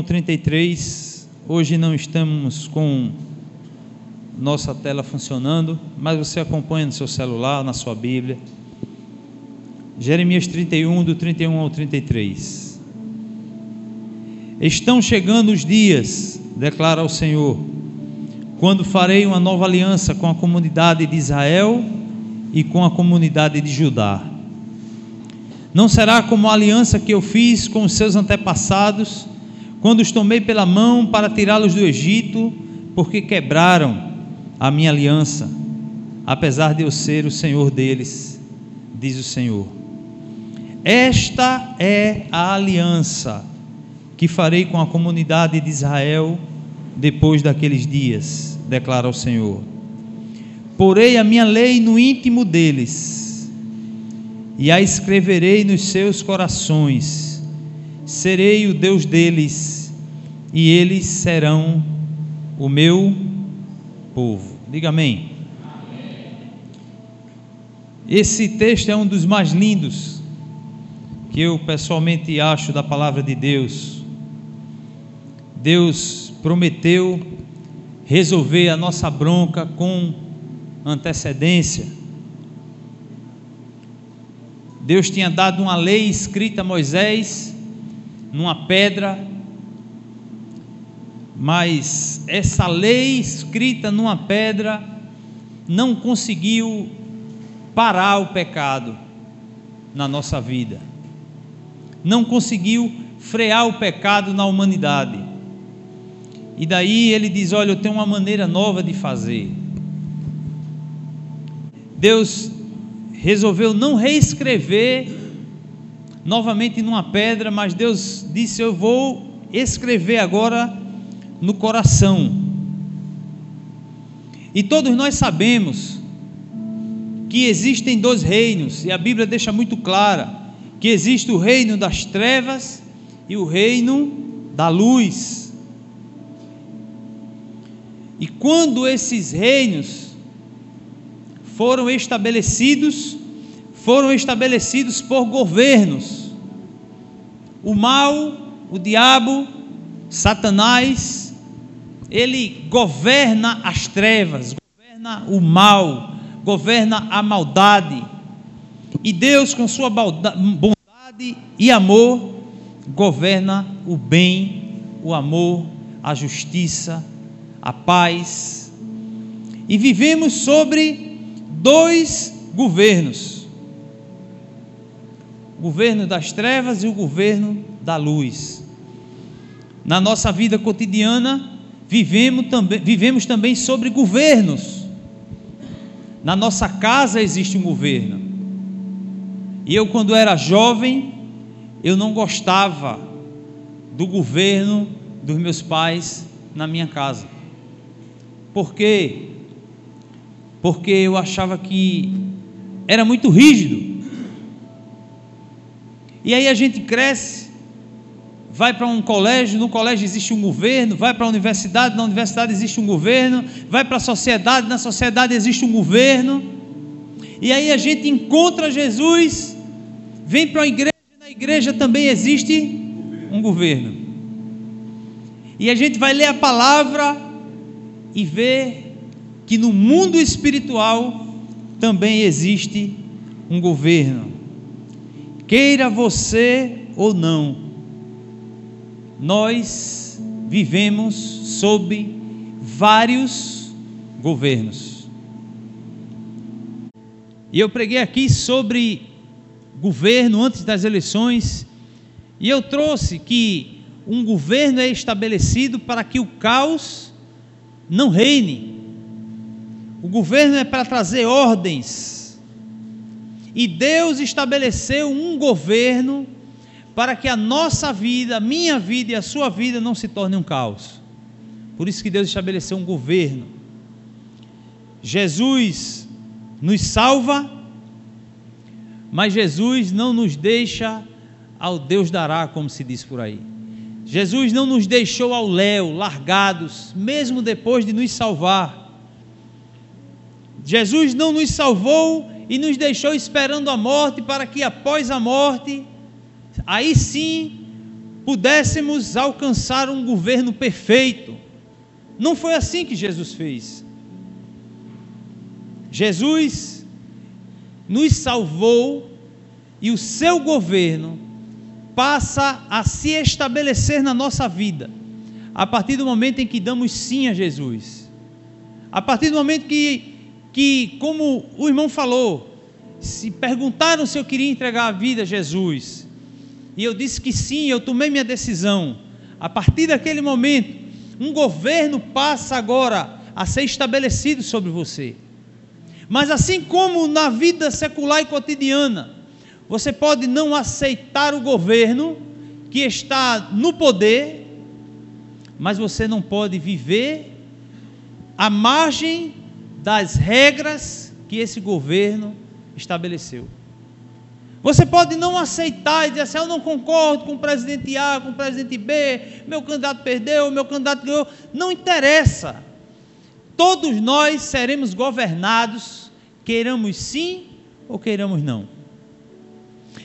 31 ao 33. Hoje não estamos com nossa tela funcionando, mas você acompanha no seu celular, na sua Bíblia. Jeremias 31, do 31 ao 33. Estão chegando os dias, declara o Senhor, quando farei uma nova aliança com a comunidade de Israel e com a comunidade de Judá. Não será como a aliança que eu fiz com os seus antepassados, quando os tomei pela mão para tirá-los do Egito, porque quebraram a minha aliança, apesar de eu ser o Senhor deles, diz o Senhor. Esta é a aliança que farei com a comunidade de Israel depois daqueles dias, declara o Senhor. Porei a minha lei no íntimo deles e a escreverei nos seus corações. Serei o Deus deles e eles serão o meu povo. Diga amém. Esse texto é um dos mais lindos que eu pessoalmente acho da palavra de Deus. Deus prometeu resolver a nossa bronca com antecedência. Deus tinha dado uma lei escrita a Moisés numa pedra, mas essa lei escrita numa pedra não conseguiu parar o pecado na nossa vida não conseguiu frear o pecado na humanidade. E daí ele diz: Olha, eu tenho uma maneira nova de fazer. Deus resolveu não reescrever novamente numa pedra, mas Deus disse: Eu vou escrever agora no coração. E todos nós sabemos que existem dois reinos, e a Bíblia deixa muito clara que existe o reino das trevas e o reino da luz. E quando esses reinos foram estabelecidos, foram estabelecidos por governos. O mal, o diabo, Satanás, ele governa as trevas, governa o mal, governa a maldade e Deus, com sua bondade e amor, governa o bem, o amor, a justiça, a paz. E vivemos sobre dois governos: governo das trevas e o governo da luz. Na nossa vida cotidiana, vivemos também, vivemos também sobre governos. Na nossa casa existe um governo. E eu, quando era jovem, eu não gostava do governo dos meus pais na minha casa. Por quê? Porque eu achava que era muito rígido. E aí a gente cresce, vai para um colégio, no colégio existe um governo, vai para a universidade, na universidade existe um governo, vai para a sociedade, na sociedade existe um governo. E aí a gente encontra Jesus Vem para a igreja, na igreja também existe um governo. E a gente vai ler a palavra e ver que no mundo espiritual também existe um governo. Queira você ou não, nós vivemos sob vários governos. E eu preguei aqui sobre governo antes das eleições, e eu trouxe que um governo é estabelecido para que o caos não reine. O governo é para trazer ordens. E Deus estabeleceu um governo para que a nossa vida, a minha vida e a sua vida não se torne um caos. Por isso que Deus estabeleceu um governo. Jesus nos salva mas Jesus não nos deixa ao Deus dará, como se diz por aí. Jesus não nos deixou ao léu, largados, mesmo depois de nos salvar. Jesus não nos salvou e nos deixou esperando a morte, para que após a morte, aí sim, pudéssemos alcançar um governo perfeito. Não foi assim que Jesus fez. Jesus nos salvou e o seu governo passa a se estabelecer na nossa vida a partir do momento em que damos sim a Jesus. A partir do momento que, que como o irmão falou, se perguntaram se eu queria entregar a vida a Jesus, e eu disse que sim, eu tomei minha decisão. A partir daquele momento, um governo passa agora a ser estabelecido sobre você. Mas assim como na vida secular e cotidiana, você pode não aceitar o governo que está no poder, mas você não pode viver à margem das regras que esse governo estabeleceu. Você pode não aceitar e dizer assim: eu não concordo com o presidente A, com o presidente B, meu candidato perdeu, meu candidato ganhou. Não interessa. Todos nós seremos governados, queiramos sim ou queiramos não.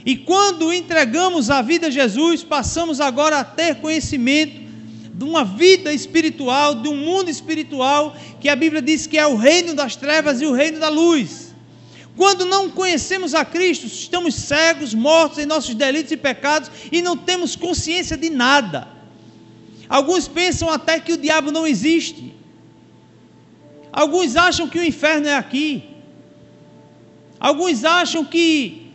E quando entregamos a vida a Jesus, passamos agora a ter conhecimento de uma vida espiritual, de um mundo espiritual, que a Bíblia diz que é o reino das trevas e o reino da luz. Quando não conhecemos a Cristo, estamos cegos, mortos em nossos delitos e pecados e não temos consciência de nada. Alguns pensam até que o diabo não existe. Alguns acham que o inferno é aqui. Alguns acham que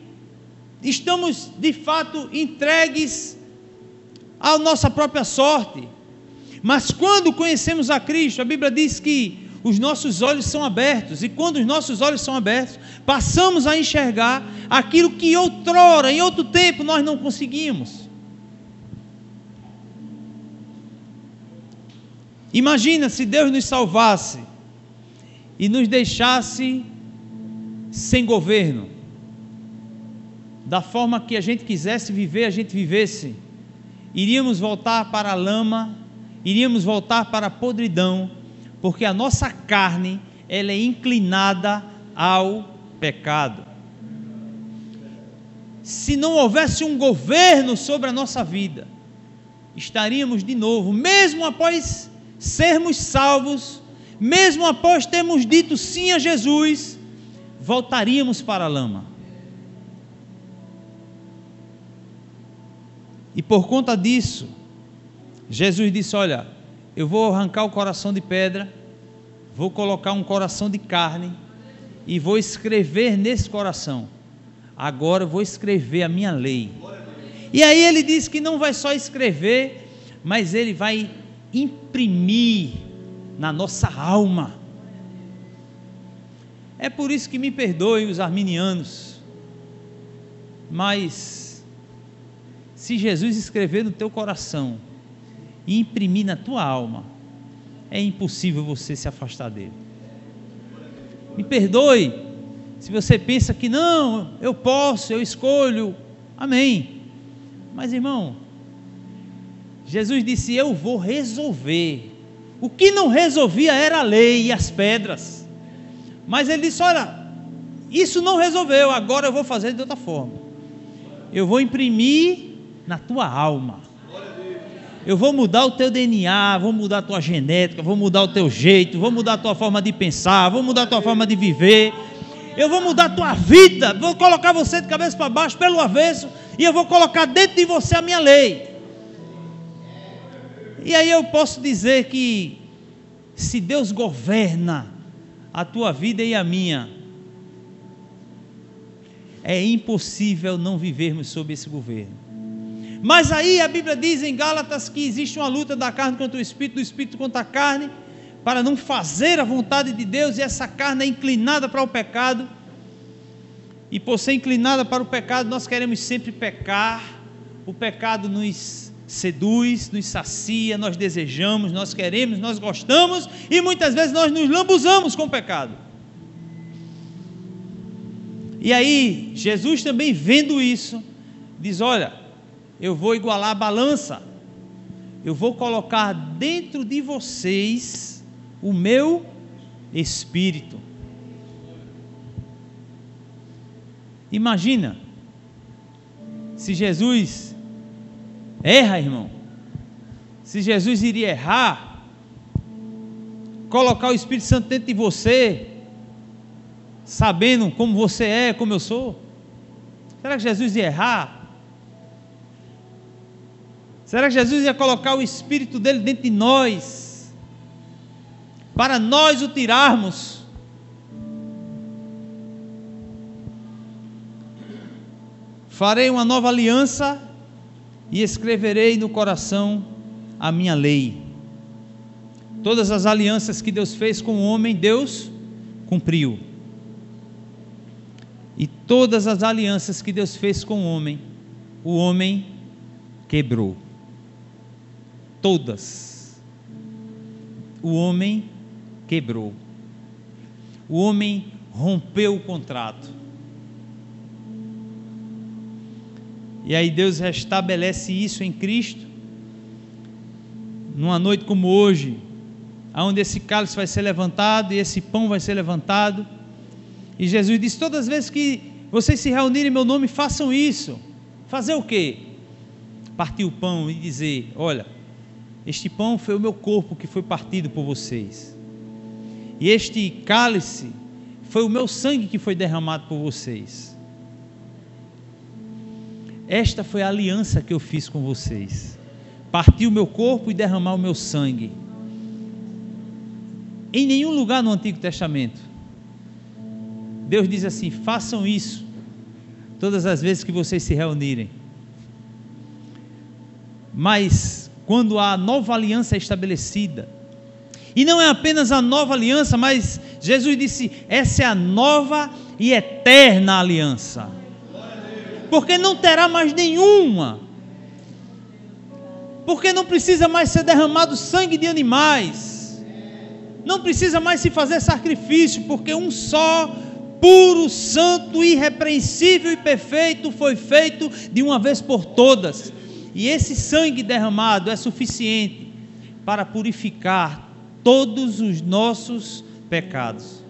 estamos de fato entregues à nossa própria sorte. Mas quando conhecemos a Cristo, a Bíblia diz que os nossos olhos são abertos, e quando os nossos olhos são abertos, passamos a enxergar aquilo que outrora, em outro tempo, nós não conseguimos. Imagina se Deus nos salvasse e nos deixasse sem governo, da forma que a gente quisesse viver, a gente vivesse, iríamos voltar para a lama, iríamos voltar para a podridão porque a nossa carne ela é inclinada ao pecado. Se não houvesse um governo sobre a nossa vida, estaríamos de novo, mesmo após sermos salvos, mesmo após termos dito sim a Jesus, voltaríamos para a lama. E por conta disso, Jesus disse: Olha, eu vou arrancar o coração de pedra, vou colocar um coração de carne e vou escrever nesse coração. Agora eu vou escrever a minha lei. E aí ele diz que não vai só escrever, mas ele vai imprimir na nossa alma. É por isso que me perdoem os arminianos, mas se Jesus escrever no teu coração, e imprimir na tua alma, é impossível você se afastar dele. Me perdoe se você pensa que não, eu posso, eu escolho. Amém. Mas irmão, Jesus disse: Eu vou resolver. O que não resolvia era a lei e as pedras. Mas ele disse: Olha, isso não resolveu, agora eu vou fazer de outra forma. Eu vou imprimir na tua alma eu vou mudar o teu DNA, vou mudar a tua genética, vou mudar o teu jeito, vou mudar a tua forma de pensar, vou mudar a tua forma de viver. Eu vou mudar a tua vida, vou colocar você de cabeça para baixo, pelo avesso, e eu vou colocar dentro de você a minha lei. E aí eu posso dizer que se Deus governa a tua vida e a minha, é impossível não vivermos sob esse governo. Mas aí a Bíblia diz em Gálatas que existe uma luta da carne contra o espírito, do espírito contra a carne, para não fazer a vontade de Deus, e essa carne é inclinada para o pecado. E por ser inclinada para o pecado, nós queremos sempre pecar. O pecado nos seduz, nos sacia, nós desejamos, nós queremos, nós gostamos e muitas vezes nós nos lambuzamos com o pecado. E aí, Jesus também vendo isso, diz: Olha, eu vou igualar a balança. Eu vou colocar dentro de vocês o meu espírito. Imagina se Jesus Erra, irmão. Se Jesus iria errar, colocar o Espírito Santo dentro de você, sabendo como você é, como eu sou, será que Jesus ia errar? Será que Jesus ia colocar o Espírito dele dentro de nós, para nós o tirarmos? Farei uma nova aliança e escreverei no coração a minha lei. Todas as alianças que Deus fez com o homem, Deus cumpriu. E todas as alianças que Deus fez com o homem, o homem quebrou. Todas. O homem quebrou. O homem rompeu o contrato. E aí Deus restabelece isso em Cristo. Numa noite como hoje, onde esse cálice vai ser levantado e esse pão vai ser levantado. E Jesus disse: Todas as vezes que vocês se reunirem em meu nome, façam isso. Fazer o quê? Partir o pão e dizer: Olha, este pão foi o meu corpo que foi partido por vocês. E este cálice foi o meu sangue que foi derramado por vocês. Esta foi a aliança que eu fiz com vocês. Partir o meu corpo e derramar o meu sangue. Em nenhum lugar no Antigo Testamento, Deus diz assim: façam isso todas as vezes que vocês se reunirem. Mas, quando a nova aliança é estabelecida, e não é apenas a nova aliança, mas Jesus disse: essa é a nova e eterna aliança porque não terá mais nenhuma. Porque não precisa mais ser derramado sangue de animais. Não precisa mais se fazer sacrifício, porque um só, puro, santo, irrepreensível e perfeito foi feito de uma vez por todas. E esse sangue derramado é suficiente para purificar todos os nossos pecados.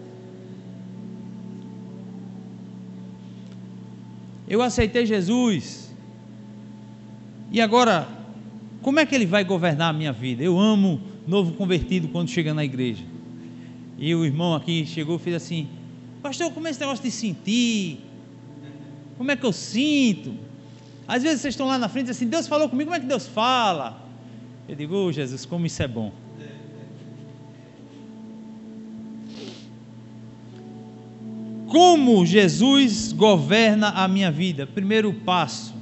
Eu aceitei Jesus. E agora, como é que ele vai governar a minha vida? Eu amo novo convertido quando chega na igreja. E o irmão aqui chegou e fez assim: Pastor, como é esse negócio de sentir? Como é que eu sinto? Às vezes vocês estão lá na frente assim: Deus falou comigo, como é que Deus fala? Eu digo: oh, Jesus, como isso é bom. Como Jesus governa a minha vida? Primeiro passo: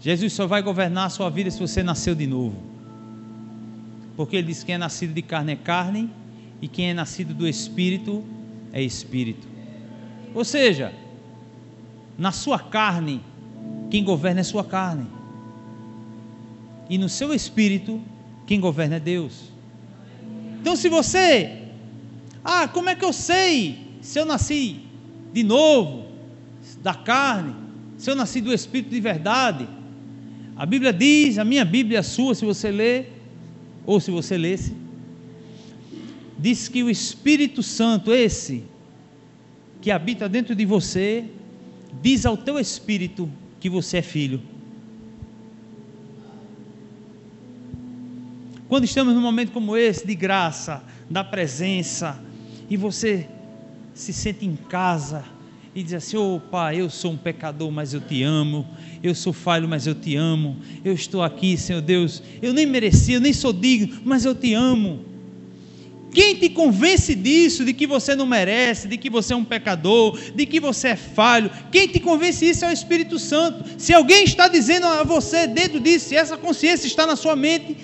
Jesus só vai governar a sua vida se você nasceu de novo. Porque ele diz: quem é nascido de carne é carne, e quem é nascido do espírito é espírito. Ou seja, na sua carne, quem governa é sua carne. E no seu espírito, quem governa é Deus. Então, se você, ah, como é que eu sei se eu nasci de novo, da carne, se eu nasci do Espírito de verdade, a Bíblia diz, a minha Bíblia, a sua, se você ler, ou se você lesse, diz que o Espírito Santo, esse, que habita dentro de você, diz ao teu espírito que você é filho. Quando estamos num momento como esse, de graça, da presença, e você se sente em casa e diz assim: Ô Pai, eu sou um pecador, mas eu te amo. Eu sou falho, mas eu te amo. Eu estou aqui, Senhor Deus. Eu nem merecia, eu nem sou digno, mas eu te amo. Quem te convence disso, de que você não merece, de que você é um pecador, de que você é falho? Quem te convence disso é o Espírito Santo. Se alguém está dizendo a você dentro disso, se essa consciência está na sua mente,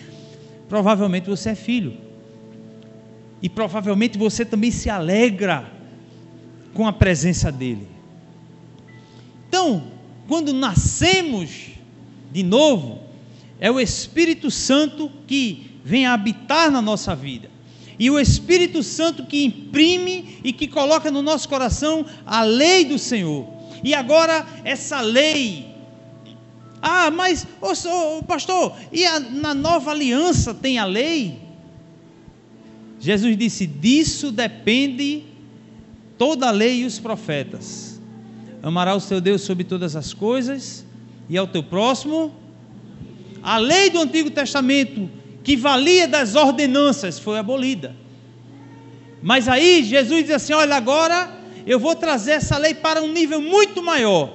provavelmente você é filho. E provavelmente você também se alegra com a presença dEle. Então, quando nascemos de novo, é o Espírito Santo que vem habitar na nossa vida. E o Espírito Santo que imprime e que coloca no nosso coração a lei do Senhor. E agora, essa lei. Ah, mas, oh, pastor, e a, na nova aliança tem a lei? Jesus disse: disso depende toda a lei e os profetas. Amará o teu Deus sobre todas as coisas e ao teu próximo. a lei do Antigo Testamento, que valia das ordenanças, foi abolida. Mas aí Jesus diz assim: olha, agora eu vou trazer essa lei para um nível muito maior.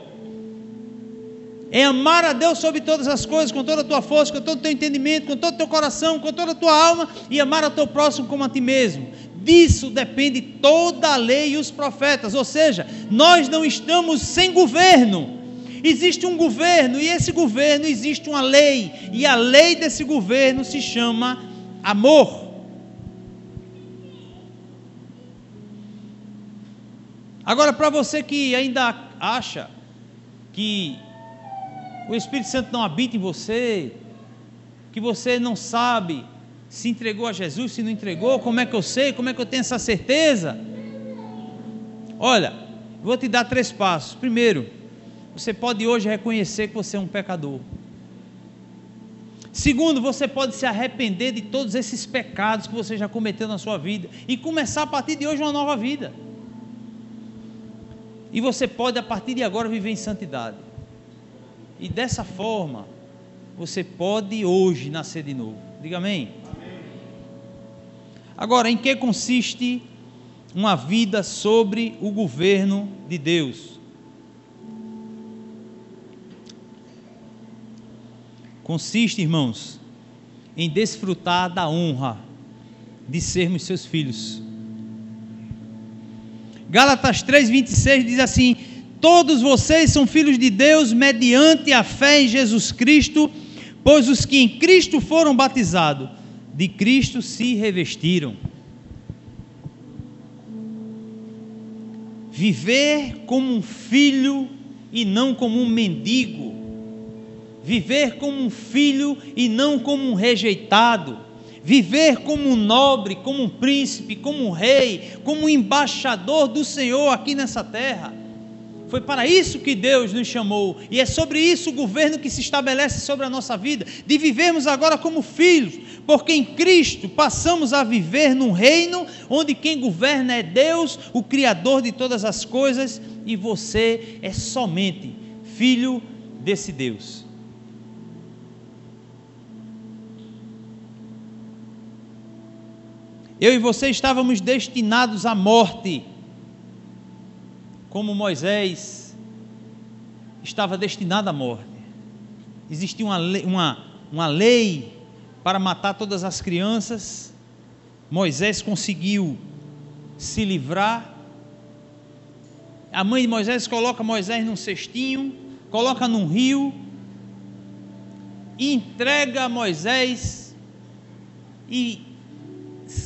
É amar a Deus sobre todas as coisas, com toda a tua força, com todo o teu entendimento, com todo o teu coração, com toda a tua alma, e amar ao teu próximo como a ti mesmo. Disso depende toda a lei e os profetas. Ou seja, nós não estamos sem governo. Existe um governo, e esse governo existe uma lei, e a lei desse governo se chama amor. Agora, para você que ainda acha que o Espírito Santo não habita em você, que você não sabe se entregou a Jesus, se não entregou, como é que eu sei, como é que eu tenho essa certeza? Olha, vou te dar três passos. Primeiro, você pode hoje reconhecer que você é um pecador. Segundo, você pode se arrepender de todos esses pecados que você já cometeu na sua vida e começar a partir de hoje uma nova vida. E você pode, a partir de agora, viver em santidade. E dessa forma, você pode hoje nascer de novo. Diga amém. Agora, em que consiste uma vida sobre o governo de Deus? Consiste, irmãos, em desfrutar da honra de sermos seus filhos. Gálatas 3:26 diz assim: Todos vocês são filhos de Deus mediante a fé em Jesus Cristo, pois os que em Cristo foram batizados, de Cristo se revestiram. Viver como um filho e não como um mendigo. Viver como um filho e não como um rejeitado viver como um nobre, como um príncipe, como um rei, como um embaixador do Senhor aqui nessa terra. Foi para isso que Deus nos chamou, e é sobre isso o governo que se estabelece sobre a nossa vida, de vivermos agora como filhos, porque em Cristo passamos a viver num reino onde quem governa é Deus, o Criador de todas as coisas, e você é somente filho desse Deus. Eu e você estávamos destinados à morte, como Moisés estava destinado à morte. Existia uma lei, uma, uma lei para matar todas as crianças. Moisés conseguiu se livrar. A mãe de Moisés coloca Moisés num cestinho, coloca num rio entrega Moisés e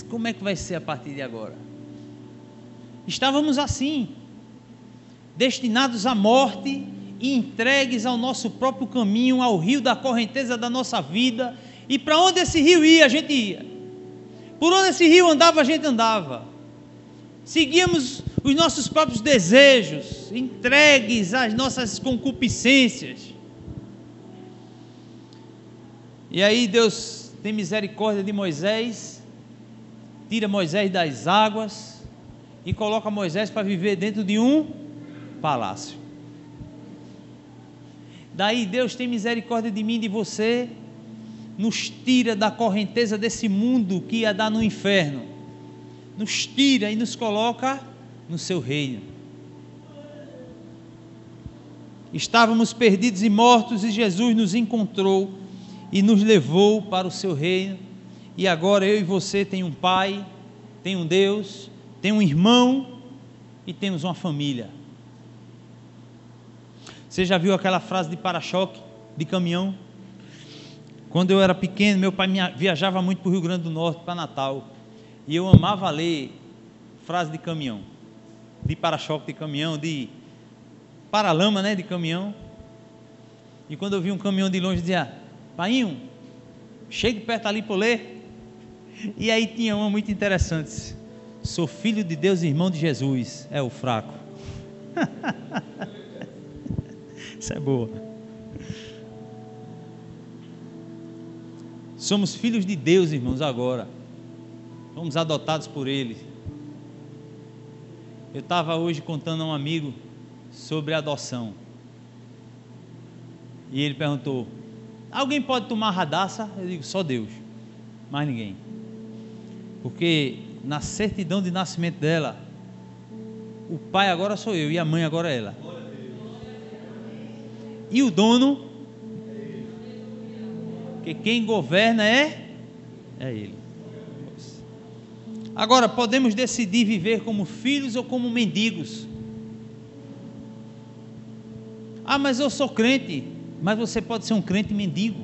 como é que vai ser a partir de agora? Estávamos assim, destinados à morte e entregues ao nosso próprio caminho, ao rio da correnteza da nossa vida. E para onde esse rio ia, a gente ia. Por onde esse rio andava, a gente andava. Seguíamos os nossos próprios desejos, entregues às nossas concupiscências. E aí Deus tem misericórdia de Moisés tira Moisés das águas e coloca Moisés para viver dentro de um palácio. Daí Deus tem misericórdia de mim e de você, nos tira da correnteza desse mundo que ia dar no inferno, nos tira e nos coloca no seu reino. Estávamos perdidos e mortos e Jesus nos encontrou e nos levou para o seu reino e agora eu e você tem um pai, tem um Deus, tem um irmão e temos uma família. Você já viu aquela frase de para-choque de caminhão? Quando eu era pequeno, meu pai viajava muito para o Rio Grande do Norte, para Natal, e eu amava ler frase de caminhão, de para-choque de caminhão, de para-lama, né, de caminhão. E quando eu vi um caminhão de longe, dizia: Painho, chegue perto ali para ler. E aí tinha uma muito interessante. Sou filho de Deus e irmão de Jesus. É o fraco. Isso é boa. Somos filhos de Deus, irmãos, agora. Fomos adotados por Ele. Eu estava hoje contando a um amigo sobre adoção. E ele perguntou: Alguém pode tomar radaça? Eu digo, só Deus, mais ninguém. Porque na certidão de nascimento dela, o pai agora sou eu e a mãe agora é ela. E o dono, que quem governa é é ele. Agora podemos decidir viver como filhos ou como mendigos. Ah, mas eu sou crente. Mas você pode ser um crente mendigo.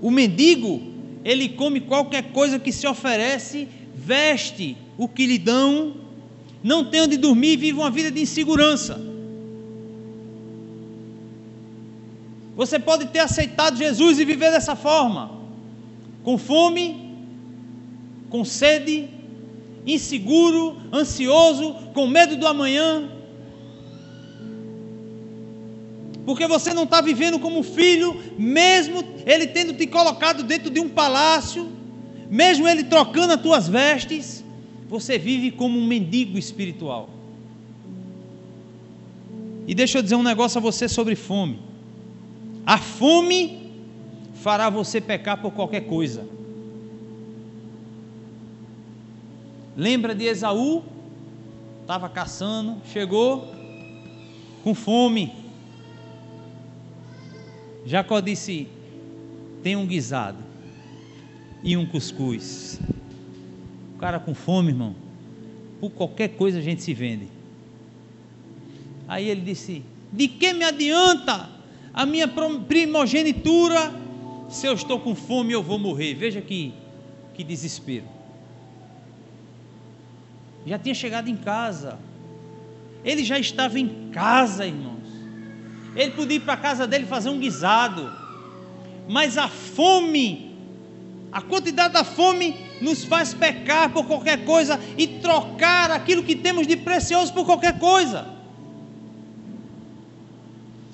O mendigo, ele come qualquer coisa que se oferece, veste o que lhe dão, não tem onde dormir e vive uma vida de insegurança. Você pode ter aceitado Jesus e viver dessa forma, com fome, com sede, inseguro, ansioso, com medo do amanhã, porque você não está vivendo como filho, mesmo ele tendo te colocado dentro de um palácio, mesmo ele trocando as tuas vestes, você vive como um mendigo espiritual. E deixa eu dizer um negócio a você sobre fome. A fome fará você pecar por qualquer coisa. Lembra de Esaú? Estava caçando, chegou com fome. Jacó disse: tem um guisado e um cuscuz. O cara com fome, irmão, por qualquer coisa a gente se vende. Aí ele disse: De que me adianta a minha primogenitura se eu estou com fome eu vou morrer? Veja que, que desespero. Já tinha chegado em casa. Ele já estava em casa, irmão. Ele podia ir para a casa dele fazer um guisado. Mas a fome, a quantidade da fome nos faz pecar por qualquer coisa e trocar aquilo que temos de precioso por qualquer coisa.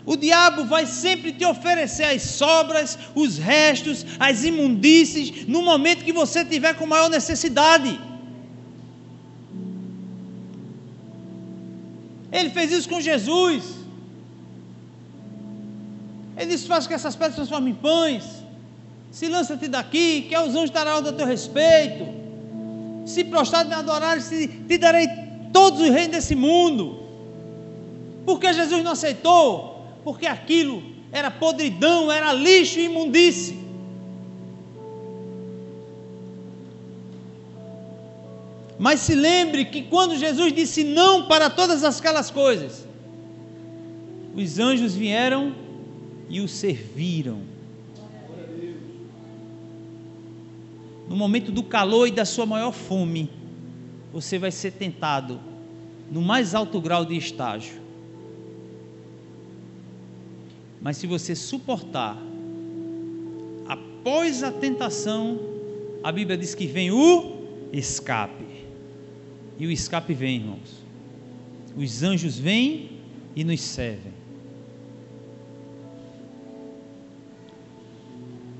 O diabo vai sempre te oferecer as sobras, os restos, as imundícies, no momento que você tiver com maior necessidade. Ele fez isso com Jesus. Ele disse: Faz que essas pedras se transformem em pães. Se lança-te daqui, que os anjos darão a teu respeito. Se prostrado me adorares, te darei todos os reinos desse mundo. Porque Jesus não aceitou? Porque aquilo era podridão, era lixo e imundície. Mas se lembre que quando Jesus disse não para todas aquelas coisas, os anjos vieram e o serviram. No momento do calor e da sua maior fome, você vai ser tentado no mais alto grau de estágio. Mas se você suportar, após a tentação, a Bíblia diz que vem o escape. E o escape vem, irmãos. Os anjos vêm e nos servem.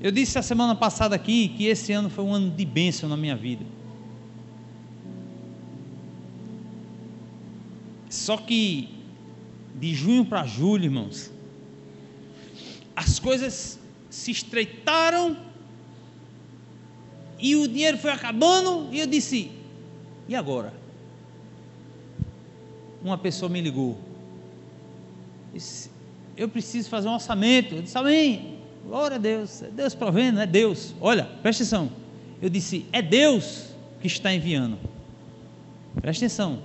Eu disse a semana passada aqui que esse ano foi um ano de bênção na minha vida. Só que de junho para julho, irmãos, as coisas se estreitaram e o dinheiro foi acabando e eu disse: "E agora?" Uma pessoa me ligou. Disse, eu preciso fazer um orçamento. Eu disse: "Amém." Glória a Deus, é Deus provendo, é Deus. Olha, presta atenção. Eu disse, é Deus que está enviando. Presta atenção.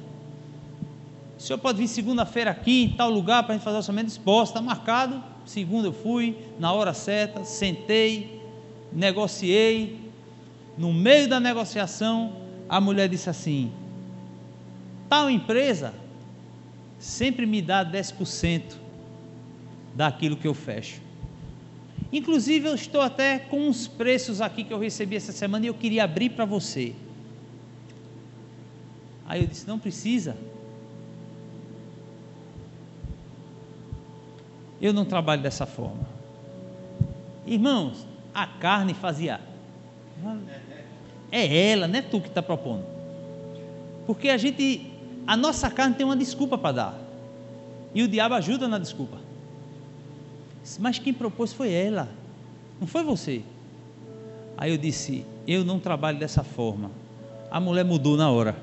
O senhor pode vir segunda-feira aqui, em tal lugar, para a gente fazer o orçamento disposto, está marcado. Segunda eu fui, na hora certa, sentei, negociei. No meio da negociação, a mulher disse assim: tal empresa sempre me dá 10% daquilo que eu fecho. Inclusive, eu estou até com uns preços aqui que eu recebi essa semana e eu queria abrir para você. Aí eu disse: não precisa. Eu não trabalho dessa forma. Irmãos, a carne fazia. É ela, não é tu que está propondo. Porque a gente, a nossa carne tem uma desculpa para dar. E o diabo ajuda na desculpa. Mas quem propôs foi ela, não foi você. Aí eu disse: Eu não trabalho dessa forma. A mulher mudou na hora.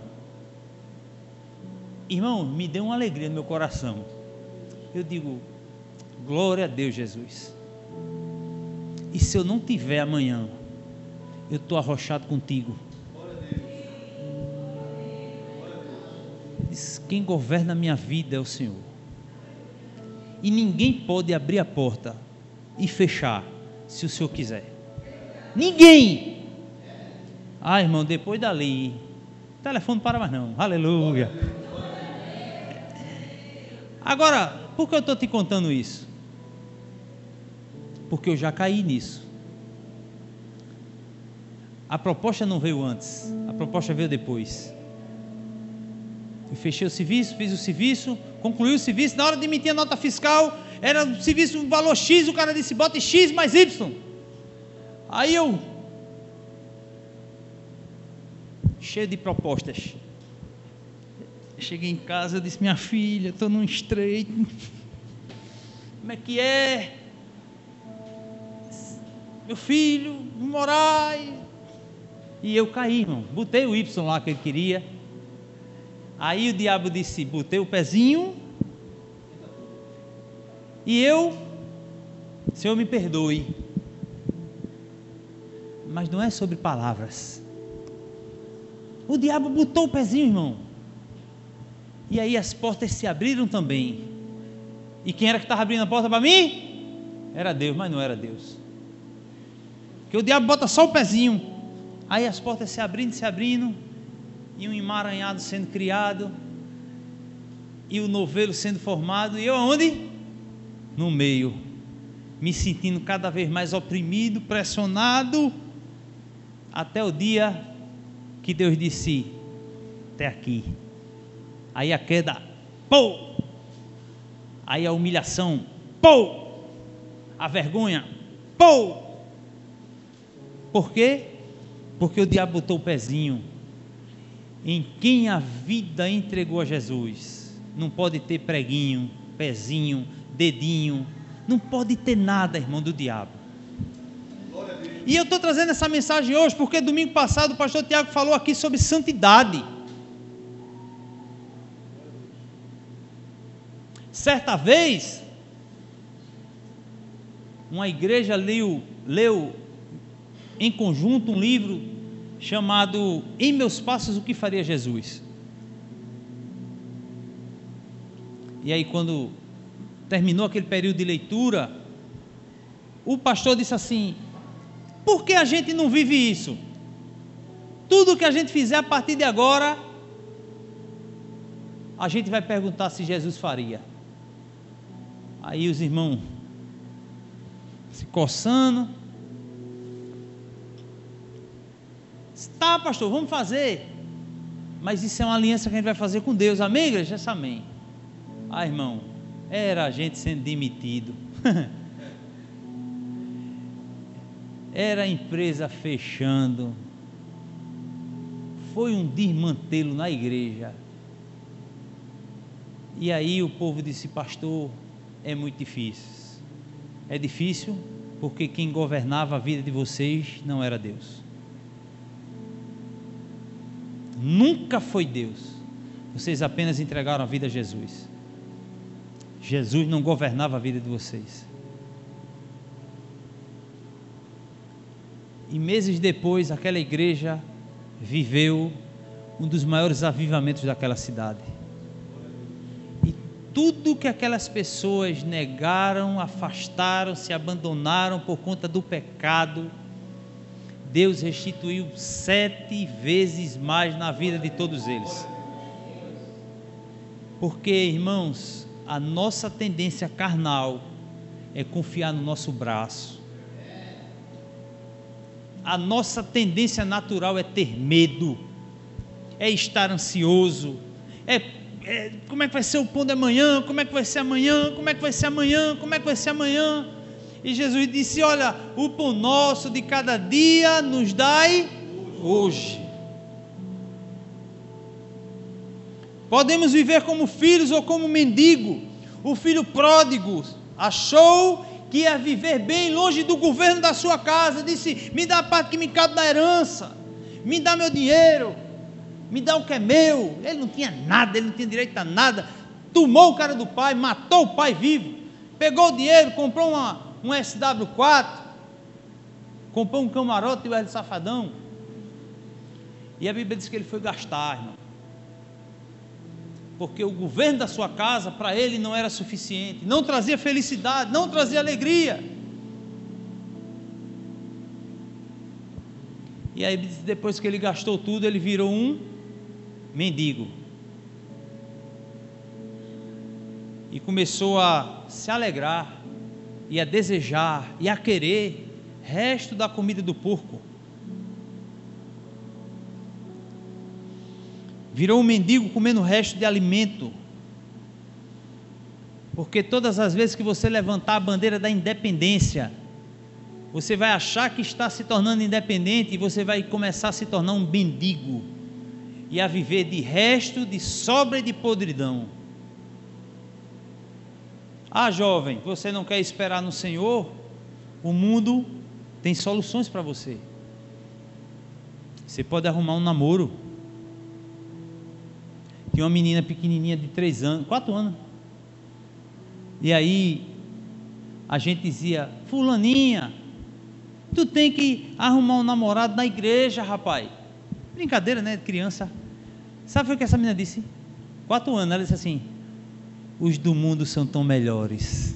Irmão, me deu uma alegria no meu coração. Eu digo: Glória a Deus, Jesus. E se eu não tiver amanhã, eu estou arrochado contigo. Quem governa a minha vida é o Senhor. E ninguém pode abrir a porta e fechar se o Senhor quiser. Ninguém. Ah, irmão, depois dali, o telefone para mais não. Aleluia. Agora, por que eu estou te contando isso? Porque eu já caí nisso. A proposta não veio antes, a proposta veio depois. Eu fechei o serviço, fiz o serviço, concluí o serviço. Na hora de emitir a nota fiscal, era o serviço um valor X, o cara disse: bote X mais Y. Aí eu, cheio de propostas, cheguei em casa, disse: minha filha, estou num estreito. Como é que é? Meu filho, Moraes. E eu caí, irmão. Botei o Y lá que ele queria. Aí o diabo disse: botei o pezinho. E eu, Senhor, me perdoe. Mas não é sobre palavras. O diabo botou o pezinho, irmão. E aí as portas se abriram também. E quem era que estava abrindo a porta para mim? Era Deus, mas não era Deus. Porque o diabo bota só o pezinho. Aí as portas se abrindo, se abrindo e um emaranhado sendo criado, e o novelo sendo formado, e eu aonde? No meio, me sentindo cada vez mais oprimido, pressionado, até o dia que Deus disse: até aqui. Aí a queda, pô! Aí a humilhação, pô! A vergonha, pô! Por quê? Porque o diabo botou o pezinho em quem a vida entregou a Jesus. Não pode ter preguinho, pezinho, dedinho, não pode ter nada, irmão, do diabo. E eu estou trazendo essa mensagem hoje porque domingo passado o pastor Tiago falou aqui sobre santidade. Certa vez, uma igreja leu, leu em conjunto um livro chamado Em Meus Passos o que faria Jesus. E aí, quando terminou aquele período de leitura, o pastor disse assim: por que a gente não vive isso? Tudo que a gente fizer a partir de agora, a gente vai perguntar se Jesus faria. Aí os irmãos se coçando, Tá, pastor, vamos fazer. Mas isso é uma aliança que a gente vai fazer com Deus. Amém, igreja? Essa amém. Ah, irmão, era a gente sendo demitido. era a empresa fechando. Foi um desmantelo na igreja. E aí o povo disse, pastor, é muito difícil. É difícil porque quem governava a vida de vocês não era Deus nunca foi Deus. Vocês apenas entregaram a vida a Jesus. Jesus não governava a vida de vocês. E meses depois, aquela igreja viveu um dos maiores avivamentos daquela cidade. E tudo que aquelas pessoas negaram, afastaram, se abandonaram por conta do pecado, Deus restituiu sete vezes mais na vida de todos eles. Porque, irmãos, a nossa tendência carnal é confiar no nosso braço. A nossa tendência natural é ter medo, é estar ansioso, é, é como é que vai ser o pão de amanhã, como é que vai ser amanhã, como é que vai ser amanhã, como é que vai ser amanhã. E Jesus disse: Olha, o pão nosso de cada dia nos dai hoje. Podemos viver como filhos ou como mendigo. O filho pródigo achou que ia viver bem longe do governo da sua casa, disse: Me dá a parte que me cabe da herança, me dá meu dinheiro, me dá o que é meu. Ele não tinha nada, ele não tinha direito a nada. Tomou o cara do pai, matou o pai vivo, pegou o dinheiro, comprou uma, um SW4, comprou um camarote e o Safadão. E a Bíblia diz que ele foi gastar, irmão porque o governo da sua casa para ele não era suficiente, não trazia felicidade, não trazia alegria. E aí, depois que ele gastou tudo, ele virou um mendigo. E começou a se alegrar, e a desejar, e a querer resto da comida do porco. virou um mendigo comendo resto de alimento. Porque todas as vezes que você levantar a bandeira da independência, você vai achar que está se tornando independente e você vai começar a se tornar um mendigo e a viver de resto, de sobra e de podridão. Ah, jovem, você não quer esperar no Senhor? O mundo tem soluções para você. Você pode arrumar um namoro. Tinha uma menina pequenininha de três anos, quatro anos. E aí a gente dizia, fulaninha, tu tem que arrumar um namorado na igreja, rapaz. Brincadeira, né? Criança. Sabe o que essa menina disse? Quatro anos, ela disse assim: os do mundo são tão melhores.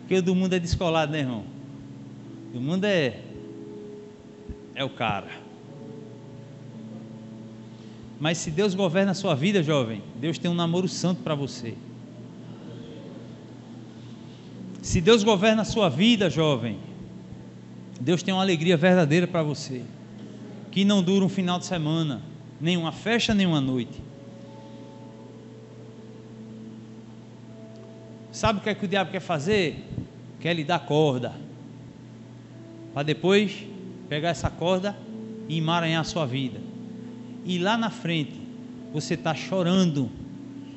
Porque o do mundo é descolado, né, irmão? O mundo é é o cara. Mas se Deus governa a sua vida, jovem, Deus tem um namoro santo para você. Se Deus governa a sua vida, jovem, Deus tem uma alegria verdadeira para você, que não dura um final de semana, nem uma festa, nem uma noite. Sabe o que é que o diabo quer fazer? Quer lhe dar corda, para depois pegar essa corda e emaranhar a sua vida. E lá na frente, você está chorando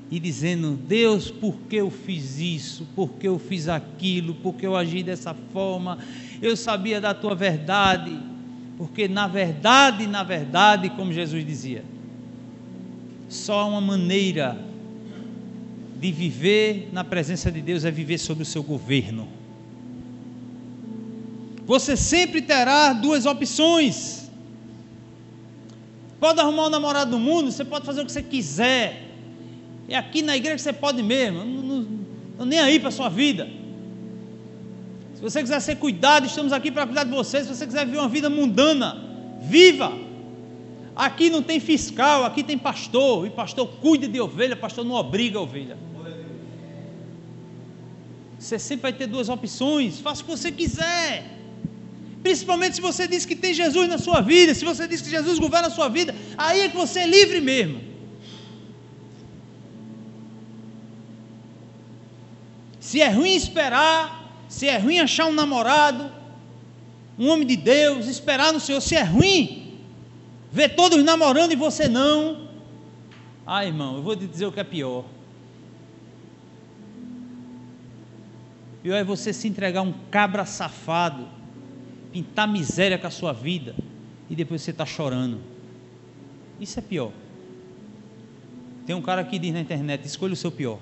e dizendo: Deus, por que eu fiz isso? Por que eu fiz aquilo? Por que eu agi dessa forma? Eu sabia da tua verdade. Porque na verdade, na verdade, como Jesus dizia, só uma maneira de viver na presença de Deus é viver sob o seu governo você sempre terá duas opções. Pode arrumar um namorado no mundo, você pode fazer o que você quiser. É aqui na igreja que você pode mesmo. Não, não, nem aí para a sua vida. Se você quiser ser cuidado, estamos aqui para cuidar de você. Se você quiser viver uma vida mundana, viva. Aqui não tem fiscal, aqui tem pastor. E pastor cuida de ovelha, pastor não obriga a ovelha. Você sempre vai ter duas opções. Faça o que você quiser. Principalmente se você diz que tem Jesus na sua vida, se você diz que Jesus governa a sua vida, aí é que você é livre mesmo. Se é ruim esperar, se é ruim achar um namorado, um homem de Deus, esperar no Senhor, se é ruim ver todos namorando e você não, ah, irmão, eu vou te dizer o que é pior. Pior é você se entregar um cabra safado pintar miséria com a sua vida e depois você está chorando. Isso é pior. Tem um cara que diz na internet: escolha o seu pior.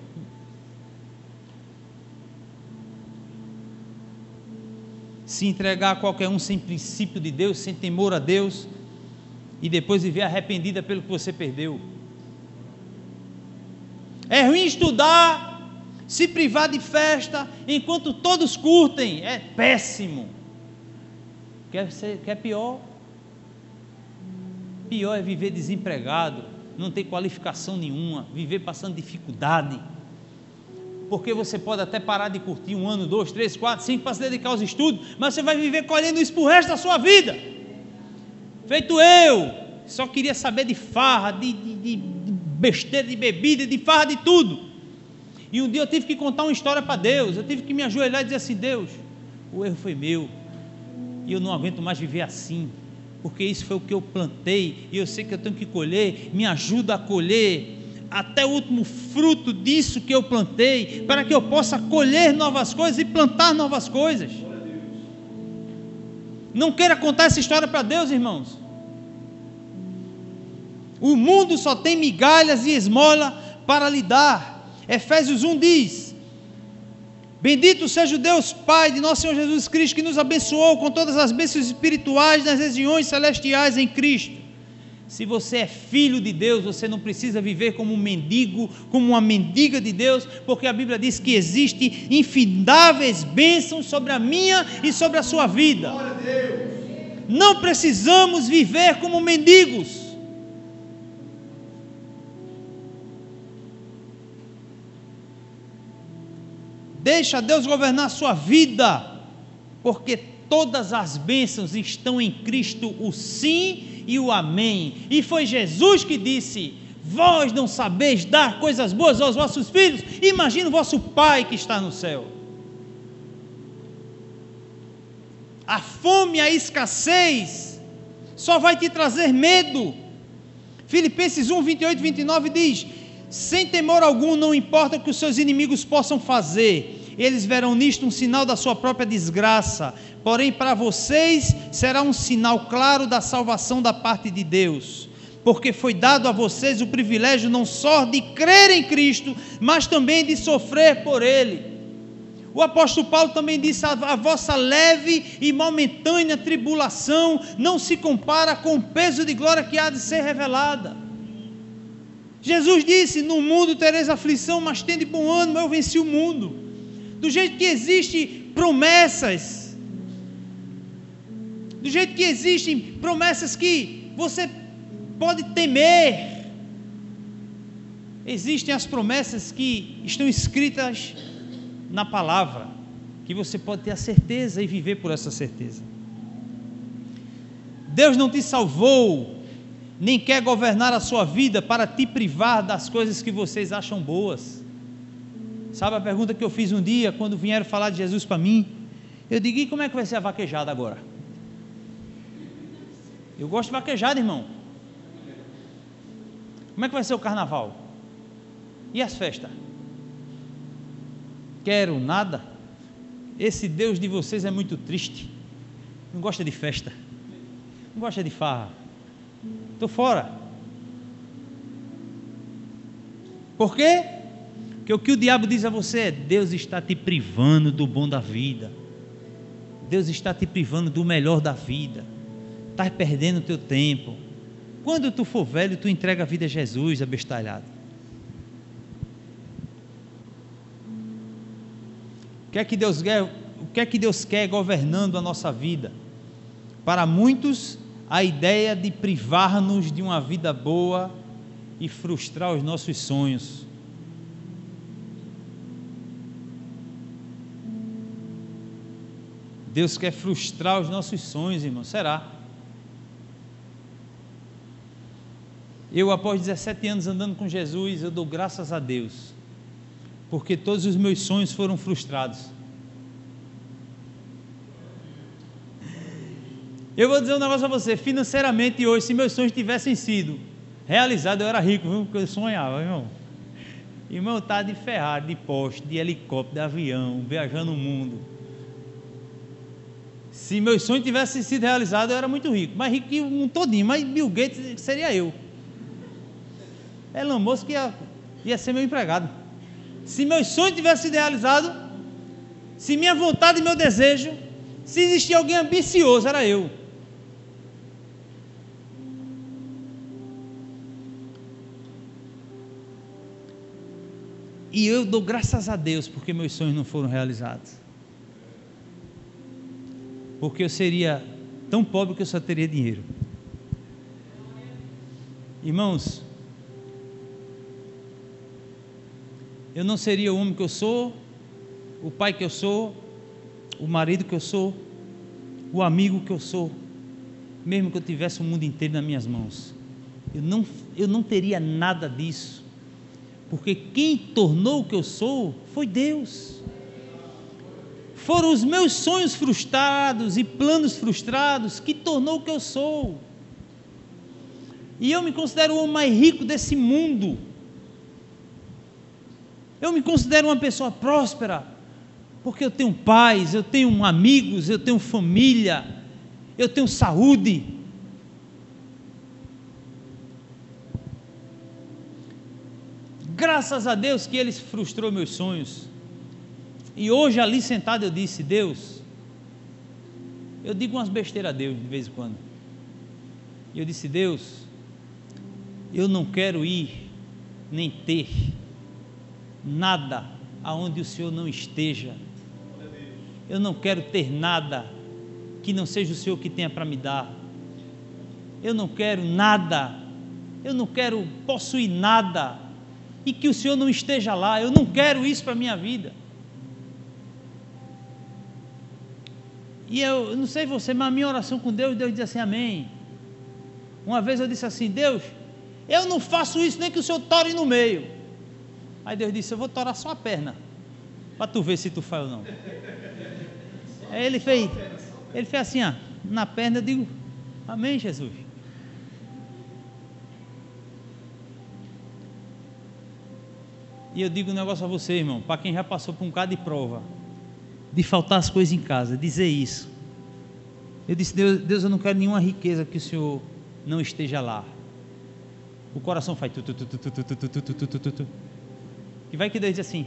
Se entregar a qualquer um sem princípio de Deus, sem temor a Deus, e depois viver arrependida pelo que você perdeu. É ruim estudar, se privar de festa, enquanto todos curtem, é péssimo. Quer, ser, quer pior? Pior é viver desempregado, não ter qualificação nenhuma, viver passando dificuldade. Porque você pode até parar de curtir um ano, dois, três, quatro, cinco para se dedicar aos estudos, mas você vai viver colhendo isso para o resto da sua vida. Feito eu, só queria saber de farra, de, de, de besteira, de bebida, de farra, de tudo. E um dia eu tive que contar uma história para Deus, eu tive que me ajoelhar e dizer assim: Deus, o erro foi meu, e eu não aguento mais viver assim, porque isso foi o que eu plantei, e eu sei que eu tenho que colher, me ajuda a colher até o último fruto disso que eu plantei, para que eu possa colher novas coisas e plantar novas coisas. Não queira contar essa história para Deus, irmãos. O mundo só tem migalhas e esmola para lhe dar. Efésios 1 diz: Bendito seja o Deus Pai de nosso Senhor Jesus Cristo, que nos abençoou com todas as bênçãos espirituais nas regiões celestiais em Cristo. Se você é filho de Deus, você não precisa viver como um mendigo, como uma mendiga de Deus, porque a Bíblia diz que existe infindáveis bênçãos sobre a minha e sobre a sua vida. Não precisamos viver como mendigos. Deixa Deus governar a sua vida, porque todas as bênçãos estão em Cristo, o sim e o amém. E foi Jesus que disse: Vós não sabeis dar coisas boas aos vossos filhos, imagina o vosso Pai que está no céu. A fome, a escassez, só vai te trazer medo. Filipenses 1, 28 e 29 diz: Sem temor algum, não importa o que os seus inimigos possam fazer, eles verão nisto um sinal da sua própria desgraça, porém para vocês será um sinal claro da salvação da parte de Deus, porque foi dado a vocês o privilégio não só de crer em Cristo, mas também de sofrer por Ele. O apóstolo Paulo também disse: a, a vossa leve e momentânea tribulação não se compara com o peso de glória que há de ser revelada. Jesus disse: No mundo tereis aflição, mas tende bom ânimo, eu venci o mundo do jeito que existem promessas, do jeito que existem promessas que você pode temer, existem as promessas que estão escritas na palavra, que você pode ter a certeza e viver por essa certeza. Deus não te salvou, nem quer governar a sua vida para te privar das coisas que vocês acham boas. Sabe a pergunta que eu fiz um dia quando vieram falar de Jesus para mim? Eu digo, e como é que vai ser a vaquejada agora? Eu gosto de vaquejada, irmão. Como é que vai ser o carnaval? E as festas? Quero nada. Esse Deus de vocês é muito triste. Não gosta de festa. Não gosta de farra. Estou fora. Por quê? Porque o que o diabo diz a você é: Deus está te privando do bom da vida. Deus está te privando do melhor da vida. Estás perdendo o teu tempo. Quando tu for velho, tu entrega a vida a Jesus, abestalhado. O que é que Deus quer? O que é que Deus quer governando a nossa vida? Para muitos, a ideia de privar-nos de uma vida boa e frustrar os nossos sonhos. Deus quer frustrar os nossos sonhos, irmão. Será? Eu, após 17 anos andando com Jesus, eu dou graças a Deus, porque todos os meus sonhos foram frustrados. Eu vou dizer um negócio a você: financeiramente hoje, se meus sonhos tivessem sido realizados, eu era rico, viu? Porque eu sonhava, irmão. Irmão, tá de Ferrari, de poste, de helicóptero, de avião, viajando o mundo. Se meus sonhos tivessem sido realizados, eu era muito rico. Mais rico que mundo todinho, mas Bill Gates seria eu. Elon Musk ia, ia ser meu empregado. Se meus sonhos tivessem sido realizados, se minha vontade e meu desejo, se existia alguém ambicioso, era eu. E eu dou graças a Deus porque meus sonhos não foram realizados porque eu seria tão pobre que eu só teria dinheiro. Irmãos, eu não seria o homem que eu sou, o pai que eu sou, o marido que eu sou, o amigo que eu sou, mesmo que eu tivesse o mundo inteiro nas minhas mãos. Eu não, eu não teria nada disso, porque quem tornou o que eu sou foi Deus foram os meus sonhos frustrados e planos frustrados que tornou o que eu sou. E eu me considero o homem mais rico desse mundo. Eu me considero uma pessoa próspera, porque eu tenho paz, eu tenho amigos, eu tenho família, eu tenho saúde. Graças a Deus que Ele frustrou meus sonhos. E hoje, ali sentado, eu disse: Deus, eu digo umas besteiras a Deus de vez em quando. E eu disse: Deus, eu não quero ir nem ter nada aonde o Senhor não esteja. Eu não quero ter nada que não seja o Senhor que tenha para me dar. Eu não quero nada, eu não quero possuir nada e que o Senhor não esteja lá. Eu não quero isso para a minha vida. E eu, não sei você, mas a minha oração com Deus, Deus diz assim: Amém. Uma vez eu disse assim: Deus, eu não faço isso nem que o Senhor tore no meio. Aí Deus disse: Eu vou torar só a perna, para tu ver se tu faz ou não. Aí ele fez, ele fez assim, ó, na perna, eu digo: Amém, Jesus. E eu digo um negócio a você, irmão, para quem já passou por um bocado de prova, de faltar as coisas em casa, dizer isso. Eu disse: Deus, Deus, eu não quero nenhuma riqueza que o Senhor não esteja lá. O coração faz tu, tu, tu, tu, tu, tu, tu, tu, tu, tu, tu. E vai que Deus diz assim: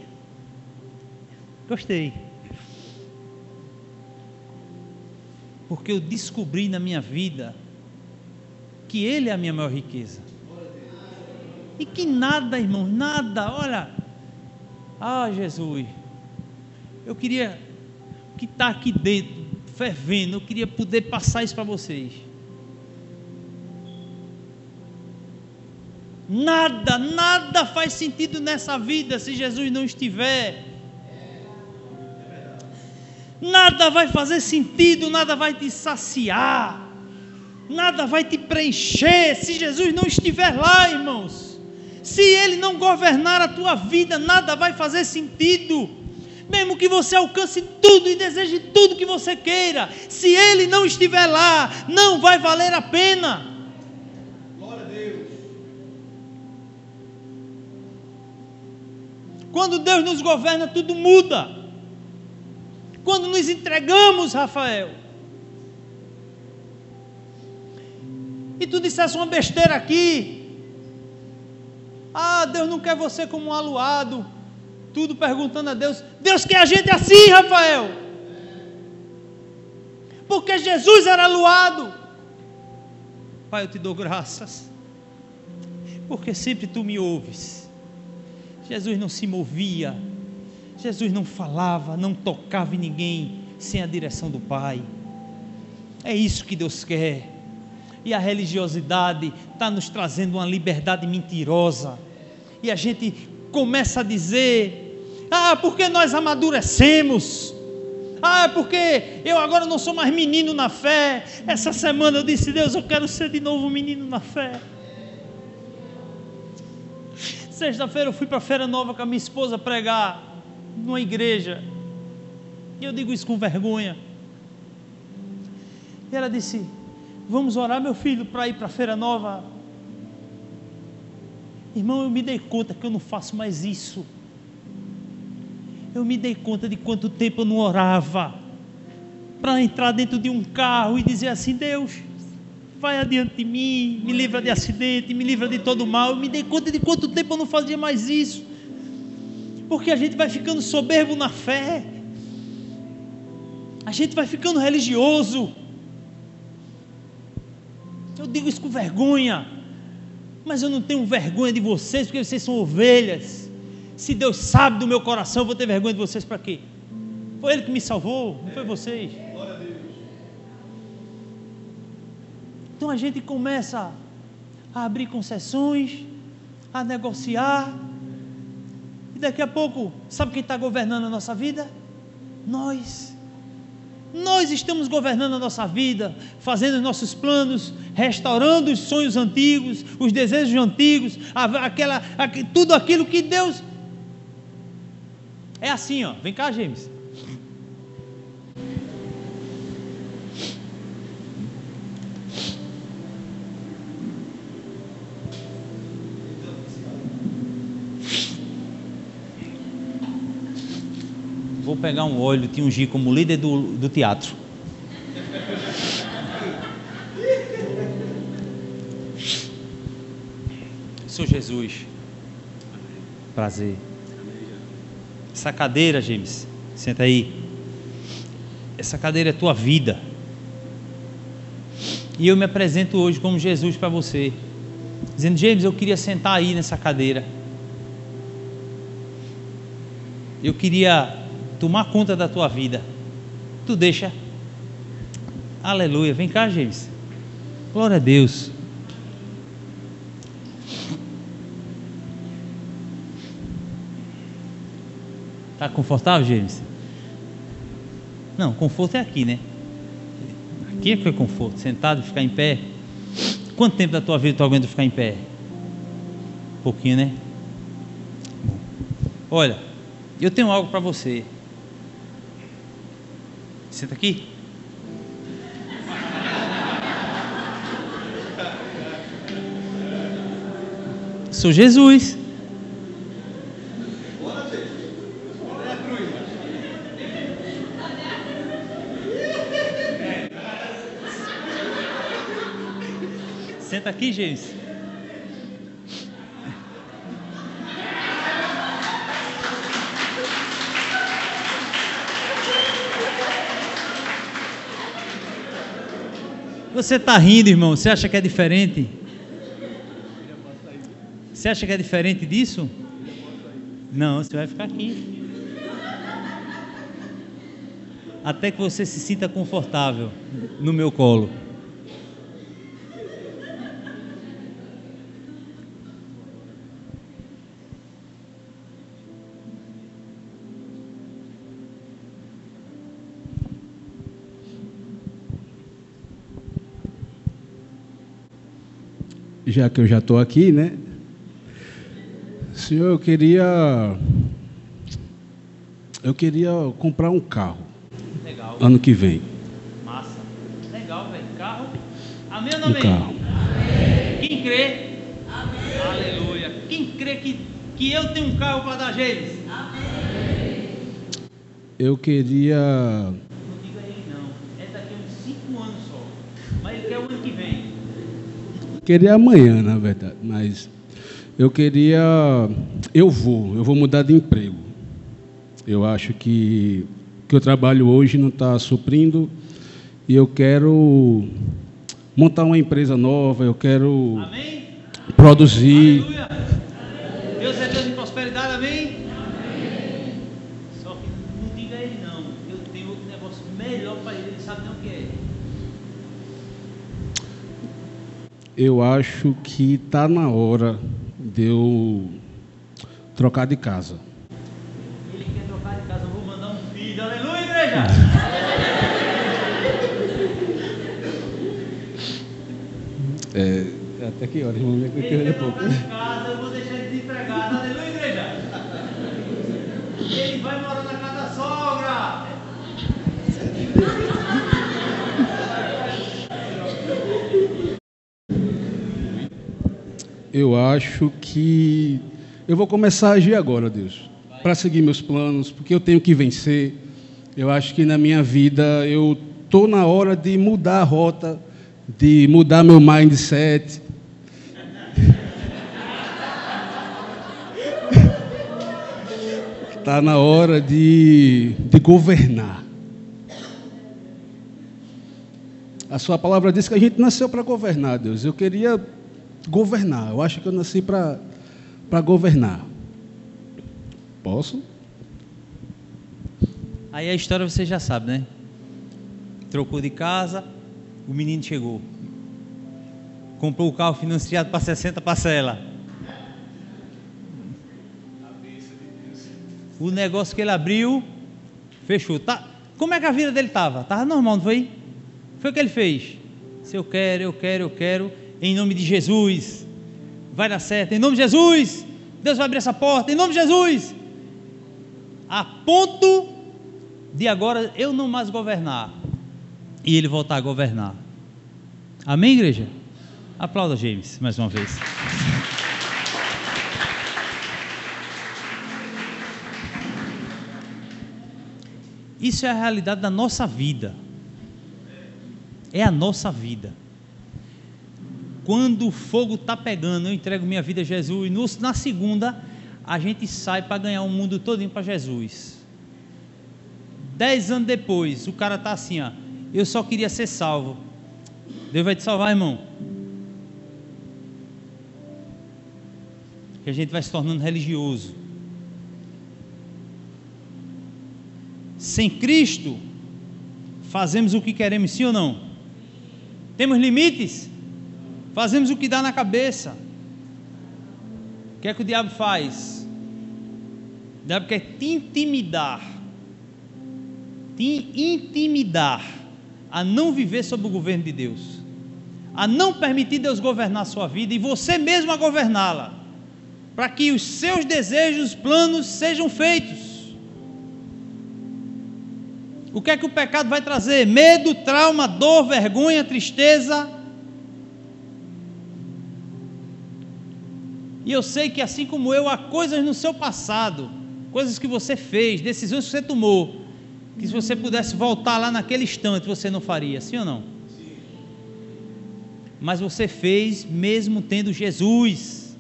Gostei. Porque eu descobri na minha vida que Ele é a minha maior riqueza. E que nada, irmão, nada, olha. Ah, Jesus, eu queria que está aqui dentro, fervendo, eu queria poder passar isso para vocês. Nada, nada faz sentido nessa vida se Jesus não estiver. Nada vai fazer sentido, nada vai te saciar, nada vai te preencher se Jesus não estiver lá, irmãos. Se Ele não governar a tua vida, nada vai fazer sentido. Mesmo que você alcance tudo e deseje tudo que você queira, se Ele não estiver lá, não vai valer a pena. Quando Deus nos governa, tudo muda. Quando nos entregamos, Rafael. E tu dissesse uma besteira aqui. Ah, Deus não quer você como um aluado. Tudo perguntando a Deus. Deus quer a gente assim, Rafael. Porque Jesus era aluado. Pai, eu te dou graças. Porque sempre tu me ouves Jesus não se movia, Jesus não falava, não tocava em ninguém sem a direção do Pai. É isso que Deus quer. E a religiosidade está nos trazendo uma liberdade mentirosa. E a gente começa a dizer: ah, porque nós amadurecemos. Ah, porque eu agora não sou mais menino na fé. Essa semana eu disse: Deus, eu quero ser de novo menino na fé. Sexta-feira eu fui para a Feira Nova com a minha esposa pregar numa igreja. E eu digo isso com vergonha. E ela disse: Vamos orar, meu filho, para ir para a Feira Nova. Irmão, eu me dei conta que eu não faço mais isso. Eu me dei conta de quanto tempo eu não orava para entrar dentro de um carro e dizer assim: Deus, vai adiante de mim, me livra de acidente, me livra de todo mal. Eu me dei conta de quanto tempo eu não fazia mais isso. Porque a gente vai ficando soberbo na fé. A gente vai ficando religioso. Eu digo isso com vergonha. Mas eu não tenho vergonha de vocês, porque vocês são ovelhas. Se Deus sabe do meu coração, eu vou ter vergonha de vocês para quê? Foi Ele que me salvou, não foi vocês. Então a gente começa a abrir concessões, a negociar, e daqui a pouco, sabe quem está governando a nossa vida? Nós. Nós estamos governando a nossa vida, fazendo os nossos planos, restaurando os sonhos antigos, os desejos antigos, aquela, tudo aquilo que Deus. É assim, ó. Vem cá, James. Pegar um óleo te ungir como líder do, do teatro. Sou Jesus. Prazer. Essa cadeira, James, senta aí. Essa cadeira é tua vida. E eu me apresento hoje como Jesus para você, dizendo: James, eu queria sentar aí nessa cadeira. Eu queria tomar conta da tua vida. Tu deixa. Aleluia. Vem cá, James. Glória a Deus. Tá confortável, James? Não, conforto é aqui, né? Aqui é que é conforto, sentado, ficar em pé. Quanto tempo da tua vida tu aguenta ficar em pé? Um pouquinho, né? Olha, eu tenho algo para você. Senta aqui. Sou Jesus. Senta aqui, James. Você está rindo, irmão? Você acha que é diferente? Você acha que é diferente disso? Não, você vai ficar aqui. Até que você se sinta confortável no meu colo. Já que eu já estou aqui, né? Senhor, eu queria. Eu queria comprar um carro. Legal. Ano que vem. Massa. Legal, velho. Carro. Amém ou não Um amém? carro. Quem crê? Amém. Aleluia. Quem crê que, que eu tenho um carro para dar James? Eu queria. Não diga ele não. É daqui a uns 5 anos só. Mas ele quer o ano que vem. Queria amanhã, na verdade, mas eu queria. Eu vou, eu vou mudar de emprego. Eu acho que que eu trabalho hoje não está suprindo e eu quero montar uma empresa nova. Eu quero Amém? produzir. Aleluia. Deus é Deus de prosperidade, amém? Só que não diga a ele não. Eu tenho outro negócio melhor para ele, ele sabe nem o que é. Eu acho que está na hora de eu trocar de casa. Ele quer trocar de casa, eu vou mandar um filho. Aleluia, igreja! É, até que hora? Que Ele quer trocar de casa, eu vou deixar ele desempregado. Aleluia, igreja! Ele vai morar na casa da sogra. Eu acho que eu vou começar a agir agora, Deus, para seguir meus planos, porque eu tenho que vencer. Eu acho que na minha vida eu tô na hora de mudar a rota, de mudar meu mindset. Está na hora de, de governar. A sua palavra diz que a gente nasceu para governar, Deus. Eu queria governar. Eu acho que eu nasci para governar. Posso? Aí a história você já sabe, né? Trocou de casa, o menino chegou. Comprou o carro financiado para 60 parcelas. O negócio que ele abriu, fechou. Tá, como é que a vida dele estava? Estava normal, não foi? Foi o que ele fez. Se eu quero, eu quero, eu quero, em nome de Jesus. Vai dar certo, em nome de Jesus. Deus vai abrir essa porta, em nome de Jesus. A ponto de agora eu não mais governar e ele voltar a governar. Amém, igreja? Aplauda James mais uma vez. Isso é a realidade da nossa vida. É a nossa vida. Quando o fogo está pegando, eu entrego minha vida a Jesus. E na segunda, a gente sai para ganhar o mundo todinho para Jesus. Dez anos depois, o cara está assim, ó. Eu só queria ser salvo. Deus vai te salvar, irmão. Que a gente vai se tornando religioso. Sem Cristo, fazemos o que queremos, sim ou não? Temos limites? Fazemos o que dá na cabeça. O que é que o diabo faz? O diabo quer te intimidar. Te intimidar a não viver sob o governo de Deus. A não permitir Deus governar a sua vida e você mesmo a governá-la. Para que os seus desejos, planos sejam feitos. O que é que o pecado vai trazer? Medo, trauma, dor, vergonha, tristeza. E eu sei que assim como eu, há coisas no seu passado, coisas que você fez, decisões que você tomou, que se você pudesse voltar lá naquele instante, você não faria, sim ou não? Sim. Mas você fez mesmo tendo Jesus,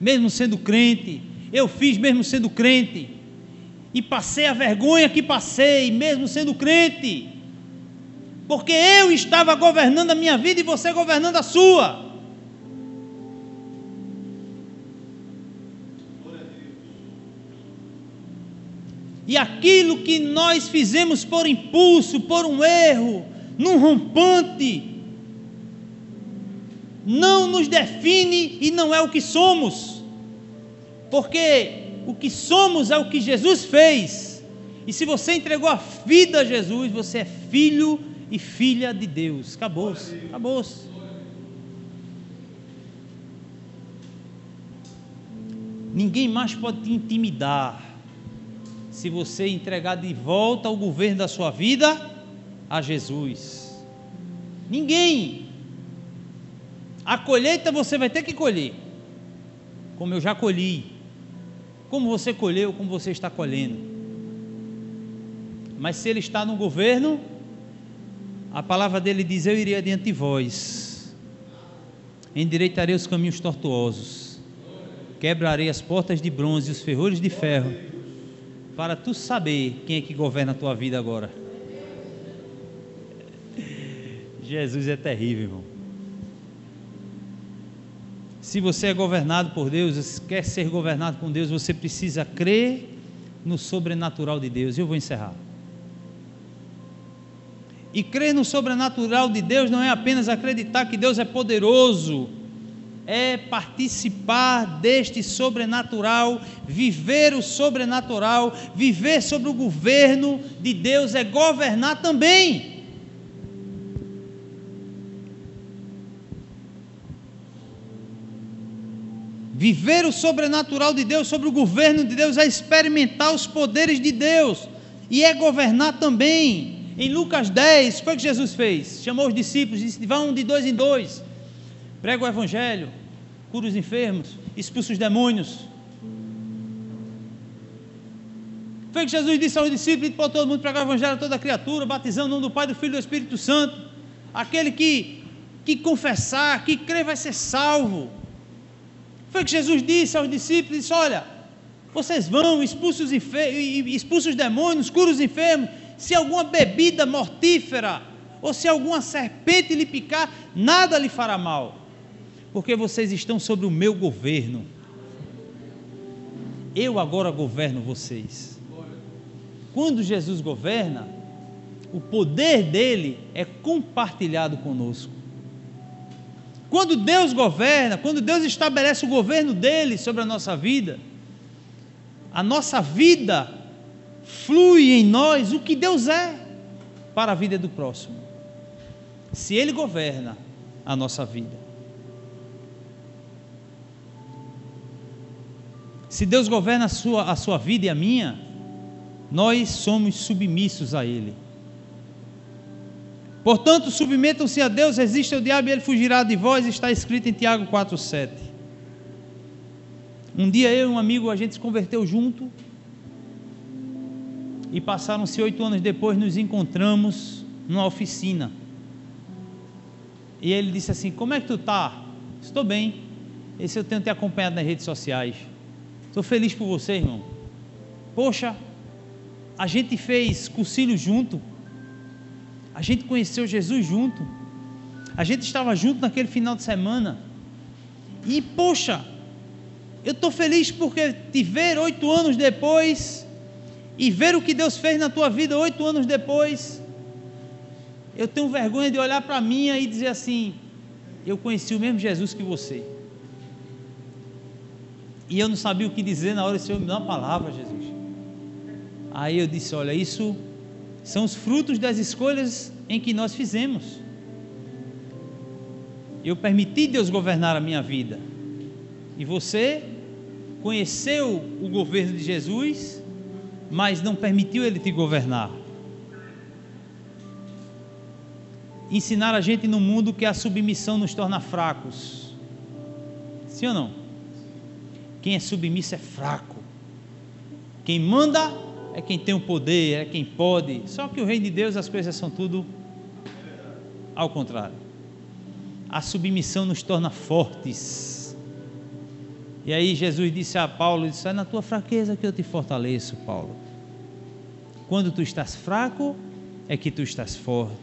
mesmo sendo crente. Eu fiz mesmo sendo crente e passei a vergonha que passei, mesmo sendo crente, porque eu estava governando a minha vida e você governando a sua. E aquilo que nós fizemos por impulso, por um erro, num rompante, não nos define e não é o que somos, porque o que somos é o que Jesus fez. E se você entregou a vida a Jesus, você é filho e filha de Deus. Acabou-se. Acabou-se. Ninguém mais pode te intimidar se você entregar de volta o governo da sua vida a Jesus. Ninguém. A colheita você vai ter que colher, como eu já colhi como você colheu, como você está colhendo. Mas se ele está no governo, a palavra dele diz: Eu irei adiante de vós, endireitarei os caminhos tortuosos, quebrarei as portas de bronze e os ferrolhos de ferro, para tu saber quem é que governa a tua vida agora. Jesus é terrível, irmão. Se você é governado por Deus, quer ser governado por Deus, você precisa crer no sobrenatural de Deus. Eu vou encerrar. E crer no sobrenatural de Deus não é apenas acreditar que Deus é poderoso, é participar deste sobrenatural, viver o sobrenatural, viver sobre o governo de Deus, é governar também. Viver o sobrenatural de Deus sobre o governo de Deus é experimentar os poderes de Deus e é governar também. Em Lucas 10, foi o que Jesus fez? Chamou os discípulos, disse: vão de dois em dois, prega o evangelho, cura os enfermos, expulsa os demônios. Foi que Jesus disse aos discípulos: para todo mundo pregar o evangelho a toda criatura, batizando o nome do Pai, do Filho e do Espírito Santo. Aquele que, que confessar, que crer, vai ser salvo. Foi que Jesus disse aos discípulos: disse, Olha, vocês vão, expulsem os, expulsem os demônios, curam os enfermos. Se alguma bebida mortífera ou se alguma serpente lhe picar, nada lhe fará mal, porque vocês estão sobre o meu governo. Eu agora governo vocês. Quando Jesus governa, o poder dele é compartilhado conosco. Quando Deus governa, quando Deus estabelece o governo dele sobre a nossa vida, a nossa vida flui em nós o que Deus é para a vida do próximo. Se Ele governa a nossa vida. Se Deus governa a sua, a sua vida e a minha, nós somos submissos a Ele. Portanto, submetam-se a Deus, resistam ao diabo e ele fugirá de vós, está escrito em Tiago 4,7. Um dia eu e um amigo, a gente se converteu junto. E passaram-se oito anos depois, nos encontramos numa oficina. E ele disse assim: Como é que tu tá? Estou bem. Esse eu tenho te acompanhado nas redes sociais. Estou feliz por você, irmão. Poxa, a gente fez cursilho junto. A gente conheceu Jesus junto. A gente estava junto naquele final de semana. E, poxa, eu estou feliz porque te ver oito anos depois e ver o que Deus fez na tua vida oito anos depois. Eu tenho vergonha de olhar para mim e dizer assim: eu conheci o mesmo Jesus que você. E eu não sabia o que dizer na hora, o Senhor me dá uma palavra, Jesus. Aí eu disse: Olha, isso são os frutos das escolhas em que nós fizemos. Eu permiti Deus governar a minha vida. E você conheceu o governo de Jesus, mas não permitiu ele te governar. Ensinar a gente no mundo que a submissão nos torna fracos. Sim ou não? Quem é submisso é fraco. Quem manda é quem tem o poder, é quem pode. Só que o reino de Deus as coisas são tudo ao contrário. A submissão nos torna fortes. E aí Jesus disse a Paulo, disse, é na tua fraqueza que eu te fortaleço, Paulo. Quando tu estás fraco, é que tu estás forte.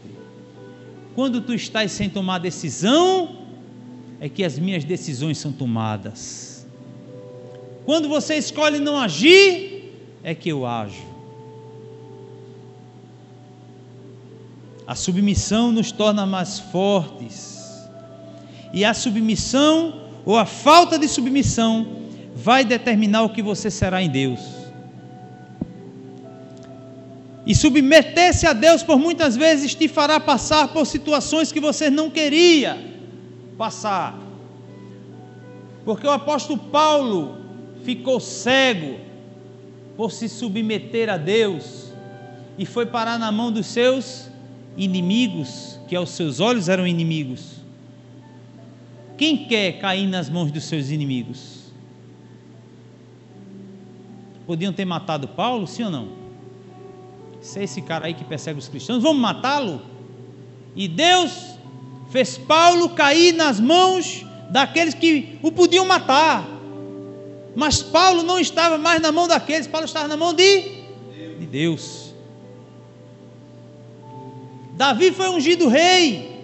Quando tu estás sem tomar decisão, é que as minhas decisões são tomadas. Quando você escolhe não agir, é que eu ajo. A submissão nos torna mais fortes. E a submissão ou a falta de submissão vai determinar o que você será em Deus. E submeter-se a Deus por muitas vezes te fará passar por situações que você não queria passar. Porque o apóstolo Paulo ficou cego por se submeter a Deus e foi parar na mão dos seus inimigos, que aos seus olhos eram inimigos. Quem quer cair nas mãos dos seus inimigos? Podiam ter matado Paulo, sim ou não? Se é esse cara aí que persegue os cristãos, vamos matá-lo? E Deus fez Paulo cair nas mãos daqueles que o podiam matar. Mas Paulo não estava mais na mão daqueles, Paulo estava na mão de, de Deus. Davi foi ungido rei,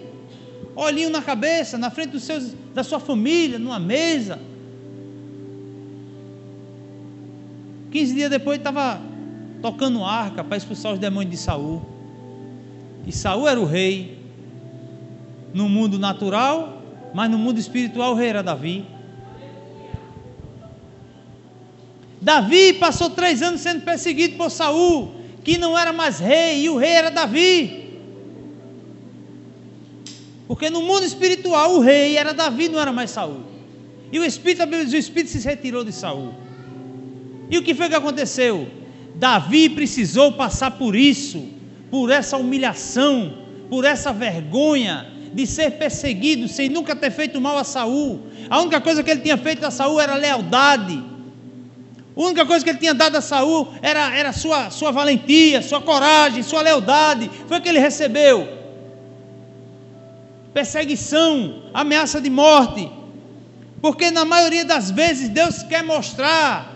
olhinho na cabeça, na frente dos seus, da sua família, numa mesa. Quinze dias depois estava tocando arca para expulsar os demônios de Saul. E Saul era o rei no mundo natural, mas no mundo espiritual o rei era Davi. Davi passou três anos sendo perseguido por Saul, que não era mais rei, e o rei era Davi. Porque no mundo espiritual o rei era Davi, não era mais Saul. E o Espírito, o Espírito se retirou de Saul. E o que foi que aconteceu? Davi precisou passar por isso, por essa humilhação, por essa vergonha de ser perseguido sem nunca ter feito mal a Saul. A única coisa que ele tinha feito a Saul era lealdade. A única coisa que ele tinha dado a Saul era, era sua, sua valentia, sua coragem, sua lealdade. Foi o que ele recebeu. Perseguição, ameaça de morte. Porque na maioria das vezes Deus quer mostrar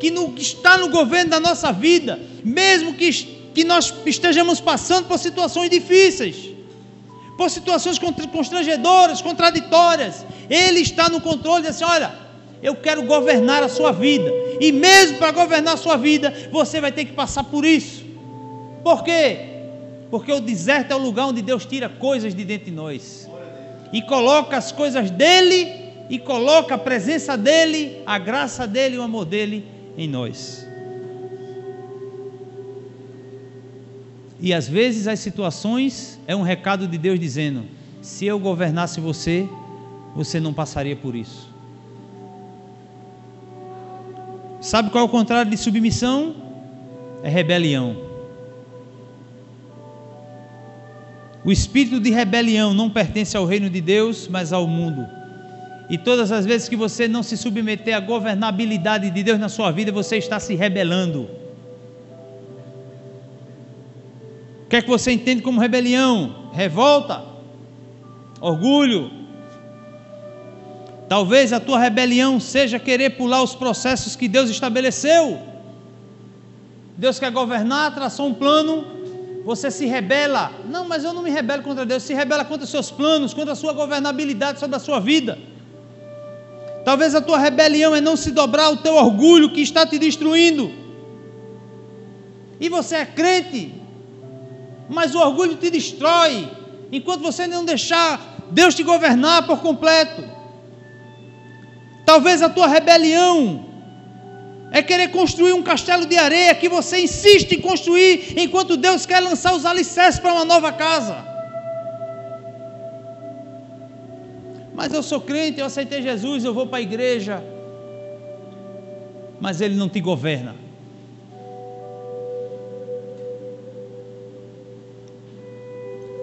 que no que está no governo da nossa vida, mesmo que, que nós estejamos passando por situações difíceis, por situações constrangedoras, contraditórias, Ele está no controle, diz assim: olha, eu quero governar a sua vida. E mesmo para governar a sua vida, você vai ter que passar por isso. Por quê? Porque o deserto é o lugar onde Deus tira coisas de dentro de nós. E coloca as coisas dele, e coloca a presença dele, a graça dele, o amor dele em nós. E às vezes as situações é um recado de Deus dizendo: se eu governasse você, você não passaria por isso. Sabe qual é o contrário de submissão? É rebelião. O espírito de rebelião não pertence ao reino de Deus, mas ao mundo. E todas as vezes que você não se submeter à governabilidade de Deus na sua vida, você está se rebelando. O que é que você entende como rebelião? Revolta? Orgulho? Talvez a tua rebelião seja querer pular os processos que Deus estabeleceu. Deus quer governar, traçou um plano, você se rebela. Não, mas eu não me rebelo contra Deus, se rebela contra seus planos, contra a sua governabilidade sobre a sua vida. Talvez a tua rebelião é não se dobrar ao teu orgulho que está te destruindo. E você é crente, mas o orgulho te destrói, enquanto você não deixar Deus te governar por completo. Talvez a tua rebelião é querer construir um castelo de areia que você insiste em construir, enquanto Deus quer lançar os alicerces para uma nova casa. Mas eu sou crente, eu aceitei Jesus, eu vou para a igreja. Mas Ele não te governa.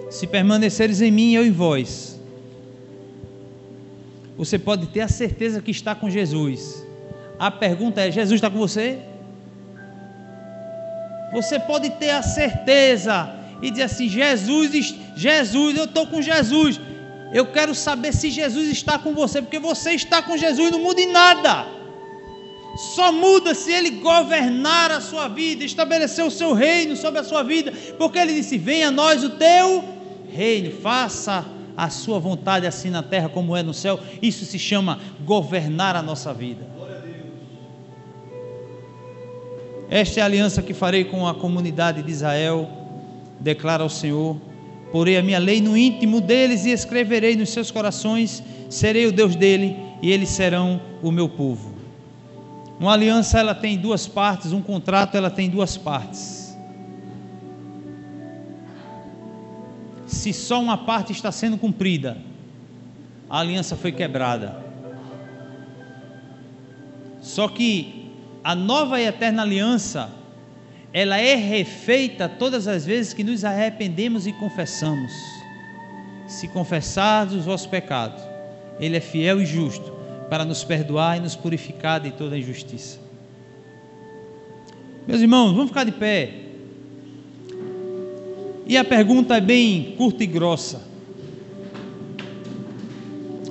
Se permaneceres em mim, eu em vós, você pode ter a certeza que está com Jesus. A pergunta é: Jesus está com você? Você pode ter a certeza e dizer assim: Jesus, Jesus, eu estou com Jesus. Eu quero saber se Jesus está com você, porque você está com Jesus, não muda em nada. Só muda se ele governar a sua vida, estabelecer o seu reino sobre a sua vida, porque ele disse: Venha a nós o teu reino, faça a sua vontade assim na terra como é no céu. Isso se chama governar a nossa vida. Esta é a aliança que farei com a comunidade de Israel, declara o Senhor. Porei a minha lei no íntimo deles e escreverei nos seus corações. Serei o Deus dele e eles serão o meu povo. Uma aliança ela tem duas partes, um contrato ela tem duas partes. Se só uma parte está sendo cumprida, a aliança foi quebrada. Só que a nova e eterna aliança, ela é refeita todas as vezes que nos arrependemos e confessamos. Se confessarmos os vossos pecados, Ele é fiel e justo para nos perdoar e nos purificar de toda injustiça. Meus irmãos, vamos ficar de pé. E a pergunta é bem curta e grossa: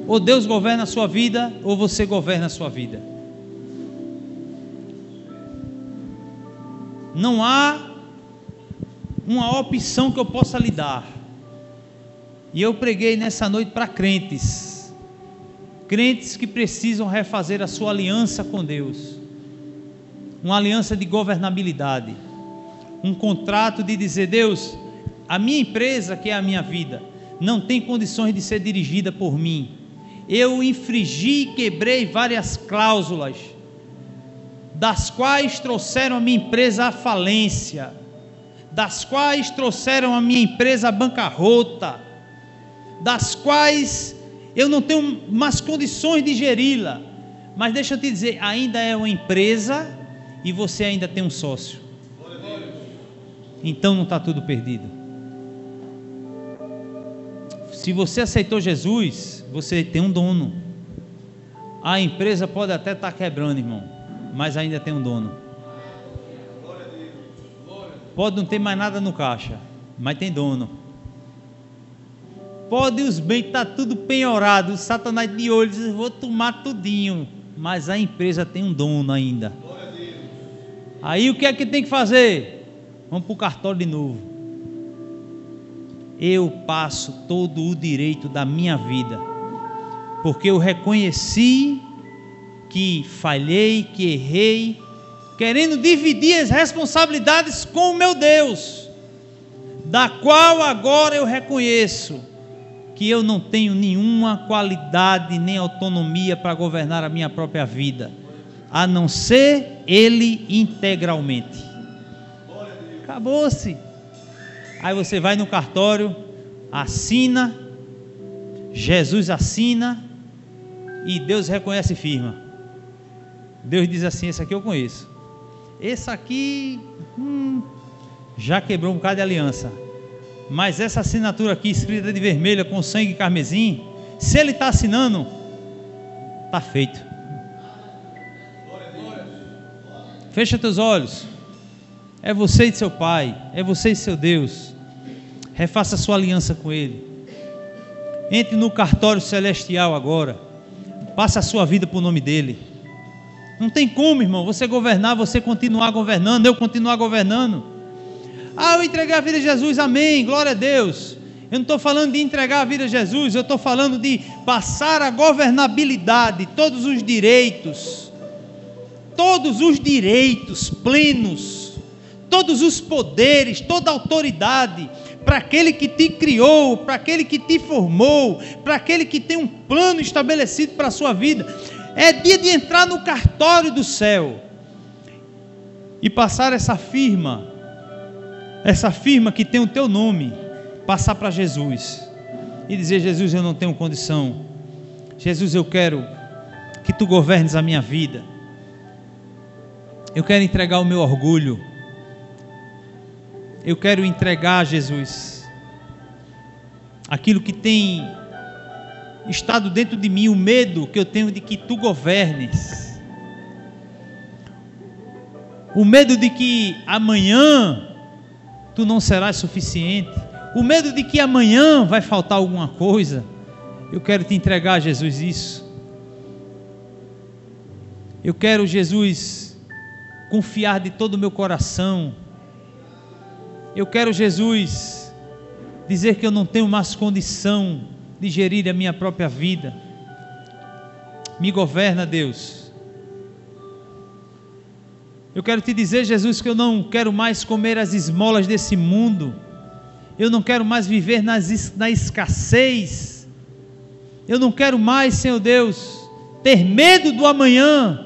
ou Deus governa a sua vida, ou você governa a sua vida. Não há uma opção que eu possa lhe dar. E eu preguei nessa noite para crentes, crentes que precisam refazer a sua aliança com Deus, uma aliança de governabilidade, um contrato de dizer: Deus, a minha empresa, que é a minha vida, não tem condições de ser dirigida por mim. Eu infringi e quebrei várias cláusulas, das quais trouxeram a minha empresa à falência, das quais trouxeram a minha empresa à bancarrota, das quais eu não tenho mais condições de geri-la. Mas deixa eu te dizer, ainda é uma empresa e você ainda tem um sócio. Então não está tudo perdido. Se você aceitou Jesus, você tem um dono. A empresa pode até estar tá quebrando, irmão, mas ainda tem um dono. Pode não ter mais nada no caixa, mas tem dono. Pode os bens estar tá tudo penhorado, o Satanás de olho diz: vou tomar tudinho, mas a empresa tem um dono ainda. Aí o que é que tem que fazer? Vamos para o cartório de novo eu passo todo o direito da minha vida, porque eu reconheci que falhei, que errei, querendo dividir as responsabilidades com o meu Deus, da qual agora eu reconheço que eu não tenho nenhuma qualidade nem autonomia para governar a minha própria vida, a não ser Ele integralmente. Acabou-se. Aí você vai no cartório, assina, Jesus assina e Deus reconhece firma. Deus diz assim: Esse aqui eu conheço. Esse aqui hum, já quebrou um bocado de aliança. Mas essa assinatura aqui, escrita de vermelho com sangue carmesim, se ele está assinando, está feito. Fecha teus olhos. É você e seu pai, é você e seu Deus. Refaça sua aliança com Ele. Entre no cartório celestial agora. Passe a sua vida para o nome dEle. Não tem como, irmão, você governar, você continuar governando, eu continuar governando. Ah, eu entreguei a vida a Jesus, amém, glória a Deus. Eu não estou falando de entregar a vida a Jesus, eu estou falando de passar a governabilidade, todos os direitos, todos os direitos plenos, todos os poderes, toda a autoridade, para aquele que te criou, para aquele que te formou, para aquele que tem um plano estabelecido para a sua vida. É dia de entrar no cartório do céu e passar essa firma essa firma que tem o teu nome, passar para Jesus e dizer: Jesus, eu não tenho condição. Jesus, eu quero que tu governes a minha vida. Eu quero entregar o meu orgulho. Eu quero entregar, Jesus, aquilo que tem estado dentro de mim, o medo que eu tenho de que tu governes. O medo de que amanhã tu não serás suficiente. O medo de que amanhã vai faltar alguma coisa. Eu quero te entregar, Jesus, isso. Eu quero, Jesus, confiar de todo o meu coração. Eu quero, Jesus, dizer que eu não tenho mais condição de gerir a minha própria vida. Me governa, Deus. Eu quero te dizer, Jesus, que eu não quero mais comer as esmolas desse mundo. Eu não quero mais viver nas, na escassez. Eu não quero mais, Senhor Deus, ter medo do amanhã.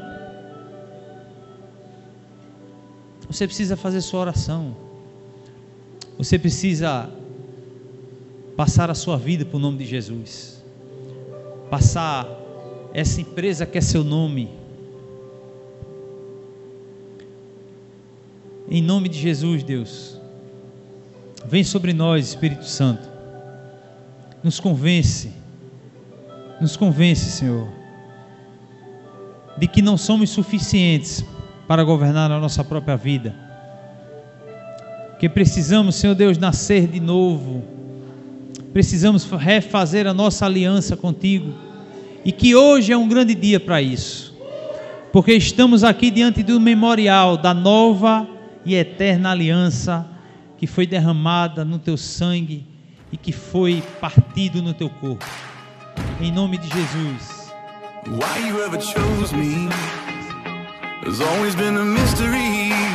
Você precisa fazer sua oração. Você precisa passar a sua vida o nome de Jesus. Passar essa empresa que é seu nome Em nome de Jesus, Deus. Vem sobre nós, Espírito Santo. Nos convence. Nos convence, Senhor, de que não somos suficientes para governar a nossa própria vida. Que precisamos, Senhor Deus, nascer de novo. Precisamos refazer a nossa aliança contigo. E que hoje é um grande dia para isso. Porque estamos aqui diante do memorial da nova e eterna aliança que foi derramada no teu sangue e que foi partido no teu corpo. Em nome de Jesus. Why you ever chose me has always been a mystery.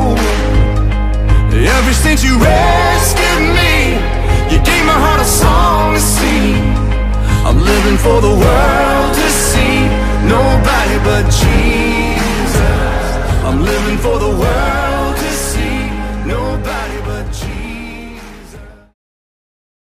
Ever since you rescued me You gave my heart a song to sing. I'm living for the world to see. Nobody but Jesus. I'm living for the world